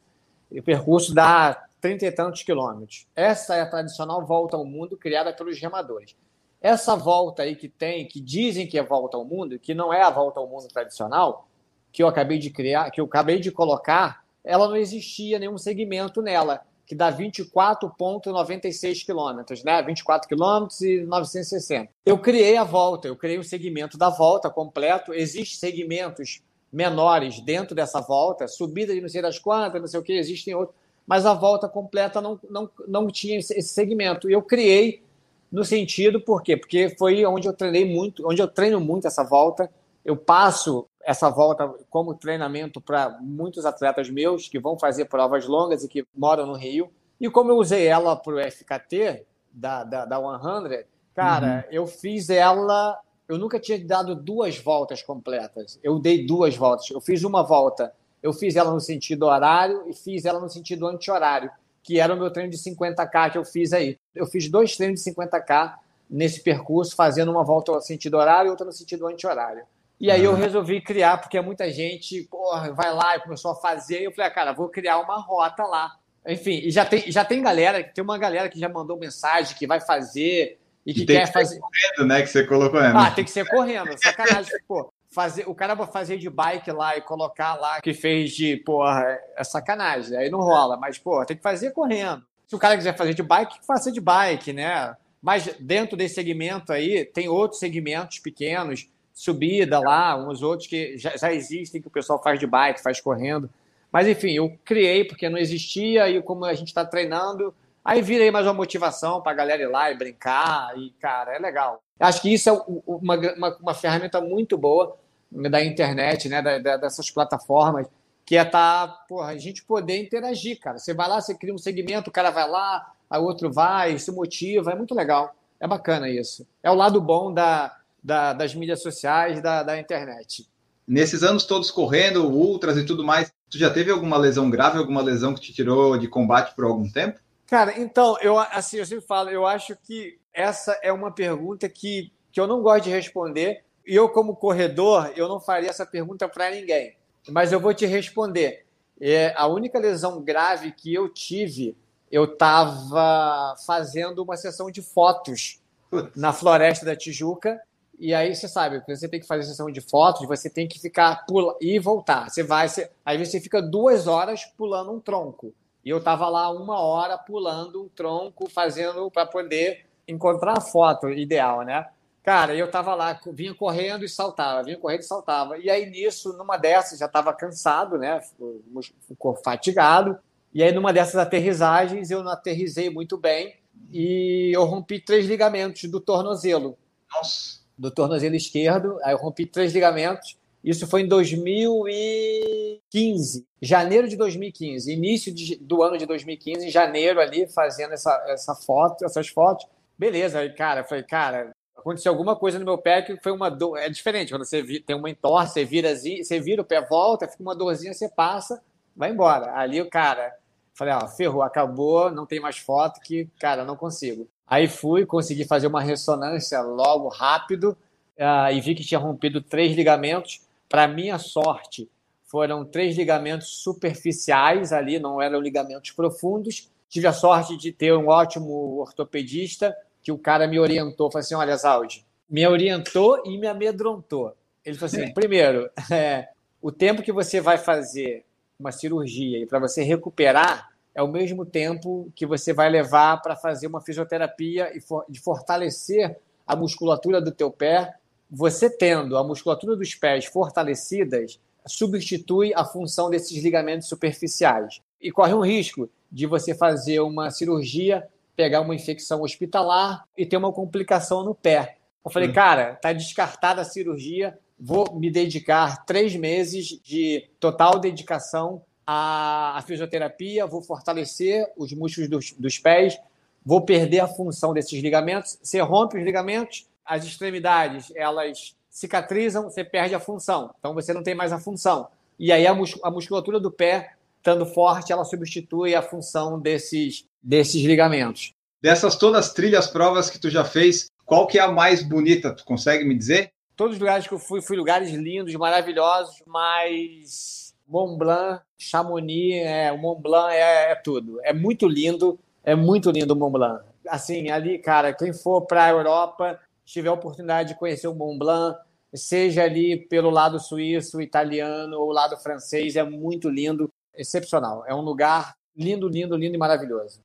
O percurso dá trinta e tantos quilômetros. Essa é a tradicional volta ao mundo criada pelos remadores. Essa volta aí que tem, que dizem que é volta ao mundo, que não é a volta ao mundo tradicional, que eu acabei de criar, que eu acabei de colocar, ela não existia nenhum segmento nela, que dá 24,96 quilômetros, né? 24 quilômetros e 960. Eu criei a volta, eu criei o segmento da volta completo. Existem segmentos menores dentro dessa volta, subida de não sei das quantas, não sei o que, existem outros, mas a volta completa não, não, não tinha esse segmento. E eu criei no sentido, por quê? Porque foi onde eu treinei muito, onde eu treino muito essa volta. Eu passo essa volta como treinamento para muitos atletas meus que vão fazer provas longas e que moram no Rio. E como eu usei ela para o FKT da, da, da 100, cara, uhum. eu fiz ela. Eu nunca tinha dado duas voltas completas. Eu dei duas voltas. Eu fiz uma volta, eu fiz ela no sentido horário e fiz ela no sentido anti-horário que era o meu treino de 50K que eu fiz aí. Eu fiz dois treinos de 50K nesse percurso, fazendo uma volta no sentido horário e outra no sentido anti-horário. E aí eu resolvi criar, porque muita gente porra, vai lá e começou a fazer. E eu falei, ah, cara, vou criar uma rota lá. Enfim, e já tem, já tem galera, tem uma galera que já mandou mensagem que vai fazer e que, quer que fazer. Correndo, né? Que você colocou, né? Ah, tem que ser correndo. Sacanagem. Pô, fazer, o cara vai fazer de bike lá e colocar lá que fez de, porra, é sacanagem, aí não rola, mas, porra, tem que fazer correndo. Se o cara quiser fazer de bike, faça de bike, né? Mas dentro desse segmento aí, tem outros segmentos pequenos, subida lá, uns outros que já, já existem, que o pessoal faz de bike, faz correndo. Mas, enfim, eu criei porque não existia e como a gente está treinando, aí virei mais uma motivação para a galera ir lá e brincar e, cara, é legal. Acho que isso é uma, uma, uma ferramenta muito boa da internet, né, da, da, dessas plataformas, que é tá, porra, a gente poder interagir, cara. Você vai lá, você cria um segmento, o cara vai lá, a outro vai, se motiva, é muito legal. É bacana isso. É o lado bom da, da das mídias sociais, da, da internet. Nesses anos todos correndo, ultras e tudo mais, tu já teve alguma lesão grave, alguma lesão que te tirou de combate por algum tempo? Cara, então, eu assim, eu sempre falo, eu acho que essa é uma pergunta que, que eu não gosto de responder. E eu, como corredor, eu não faria essa pergunta para ninguém. Mas eu vou te responder. É, a única lesão grave que eu tive, eu estava fazendo uma sessão de fotos na Floresta da Tijuca. E aí você sabe, você tem que fazer sessão de fotos, você tem que ficar pula e voltar. Você vai, você, aí você fica duas horas pulando um tronco. E eu estava lá uma hora pulando um tronco, fazendo para poder encontrar a foto ideal, né? Cara, eu tava lá, vinha correndo e saltava, vinha correndo e saltava. E aí, nisso, numa dessas, já estava cansado, né? Ficou fatigado. E aí, numa dessas aterrissagens, eu não aterrisei muito bem e eu rompi três ligamentos do tornozelo. Nossa! Do tornozelo esquerdo. Aí eu rompi três ligamentos. Isso foi em 2015, janeiro de 2015, início de, do ano de 2015, em janeiro ali, fazendo essa, essa foto, essas fotos. Beleza, aí, cara, falei, cara, aconteceu alguma coisa no meu pé que foi uma dor. É diferente, quando você tem uma entorse, você vira, você vira o pé, volta, fica uma dorzinha, você passa, vai embora. Ali o cara, falei, ó, ferrou, acabou, não tem mais foto, que, cara, não consigo. Aí fui, consegui fazer uma ressonância logo, rápido, uh, e vi que tinha rompido três ligamentos. Para minha sorte, foram três ligamentos superficiais ali, não eram ligamentos profundos. Tive a sorte de ter um ótimo ortopedista, que o cara me orientou, falou assim, olha, Zaldi, me orientou e me amedrontou. Ele falou assim, <laughs> primeiro, é, o tempo que você vai fazer uma cirurgia e para você recuperar é o mesmo tempo que você vai levar para fazer uma fisioterapia e for, de fortalecer a musculatura do teu pé. Você tendo a musculatura dos pés fortalecidas, substitui a função desses ligamentos superficiais. E corre um risco de você fazer uma cirurgia, pegar uma infecção hospitalar e ter uma complicação no pé. Eu falei, cara, tá descartada a cirurgia, vou me dedicar três meses de total dedicação a, a fisioterapia, vou fortalecer os músculos dos, dos pés, vou perder a função desses ligamentos. Você rompe os ligamentos, as extremidades elas cicatrizam, você perde a função. Então você não tem mais a função. E aí a, a musculatura do pé, estando forte, ela substitui a função desses, desses ligamentos. Dessas todas as trilhas, provas que tu já fez, qual que é a mais bonita? Tu consegue me dizer? Todos os lugares que eu fui, fui lugares lindos, maravilhosos, mas Mont Blanc, Chamonix, é, o Mont Blanc é, é, tudo. É muito lindo, é muito lindo o Mont Blanc. Assim, ali, cara, quem for para a Europa, tiver a oportunidade de conhecer o Mont Blanc, seja ali pelo lado suíço, italiano ou lado francês, é muito lindo, excepcional. É um lugar lindo, lindo, lindo e maravilhoso.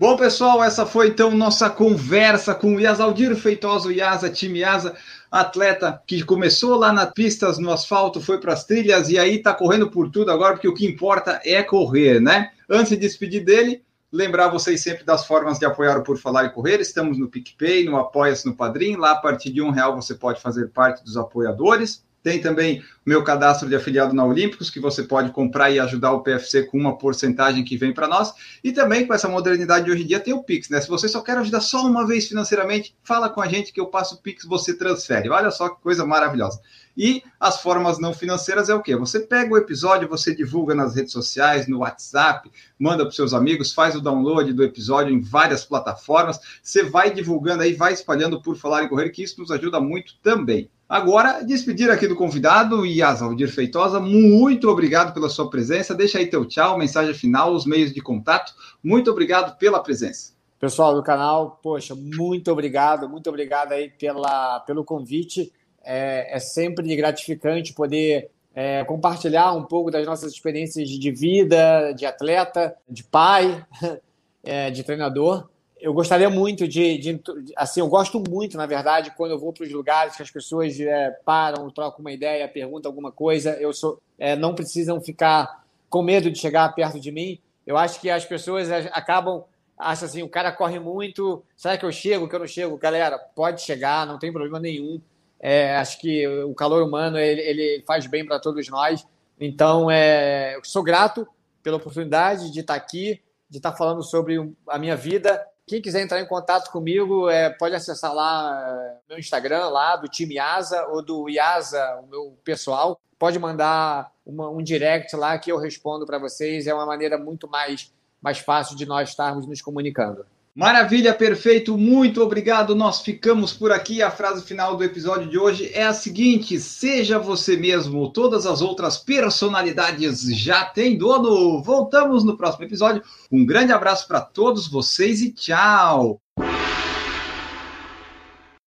Bom, pessoal, essa foi então nossa conversa com o Yasaldir Feitosa, o Yasa, time Yasa, atleta que começou lá nas pistas, no asfalto, foi para as trilhas e aí está correndo por tudo agora, porque o que importa é correr, né? Antes de despedir dele, lembrar vocês sempre das formas de apoiar o Por Falar e Correr. Estamos no PicPay, no Apoia-se no Padrim. Lá, a partir de um real, você pode fazer parte dos apoiadores. Tem também o meu cadastro de afiliado na Olímpicos, que você pode comprar e ajudar o PFC com uma porcentagem que vem para nós. E também com essa modernidade de hoje em dia tem o Pix, né? Se você só quer ajudar só uma vez financeiramente, fala com a gente que eu passo o Pix, você transfere. Olha só que coisa maravilhosa. E as formas não financeiras é o quê? Você pega o episódio, você divulga nas redes sociais, no WhatsApp, manda para seus amigos, faz o download do episódio em várias plataformas. Você vai divulgando aí, vai espalhando por falar em correr, que isso nos ajuda muito também. Agora, despedir aqui do convidado, Yas Aldir Feitosa, muito obrigado pela sua presença. Deixa aí teu tchau, mensagem final, os meios de contato. Muito obrigado pela presença. Pessoal do canal, poxa, muito obrigado, muito obrigado aí pela, pelo convite. É, é sempre gratificante poder é, compartilhar um pouco das nossas experiências de vida, de atleta, de pai, <laughs> é, de treinador eu gostaria muito de, de, assim, eu gosto muito, na verdade, quando eu vou para os lugares que as pessoas é, param, trocam uma ideia, perguntam alguma coisa, eu sou, é, não precisam ficar com medo de chegar perto de mim. Eu acho que as pessoas é, acabam, acham assim, o cara corre muito, será que eu chego, que eu não chego? Galera, pode chegar, não tem problema nenhum. É, acho que o calor humano ele, ele faz bem para todos nós. Então, é, eu sou grato pela oportunidade de estar aqui, de estar falando sobre a minha vida quem quiser entrar em contato comigo, é, pode acessar lá é, meu Instagram, lá do time Asa ou do Iasa, o meu pessoal. Pode mandar uma, um direct lá que eu respondo para vocês. É uma maneira muito mais, mais fácil de nós estarmos nos comunicando. Maravilha, perfeito, muito obrigado. Nós ficamos por aqui. A frase final do episódio de hoje é a seguinte: seja você mesmo, todas as outras personalidades já têm dono. Voltamos no próximo episódio. Um grande abraço para todos vocês e tchau.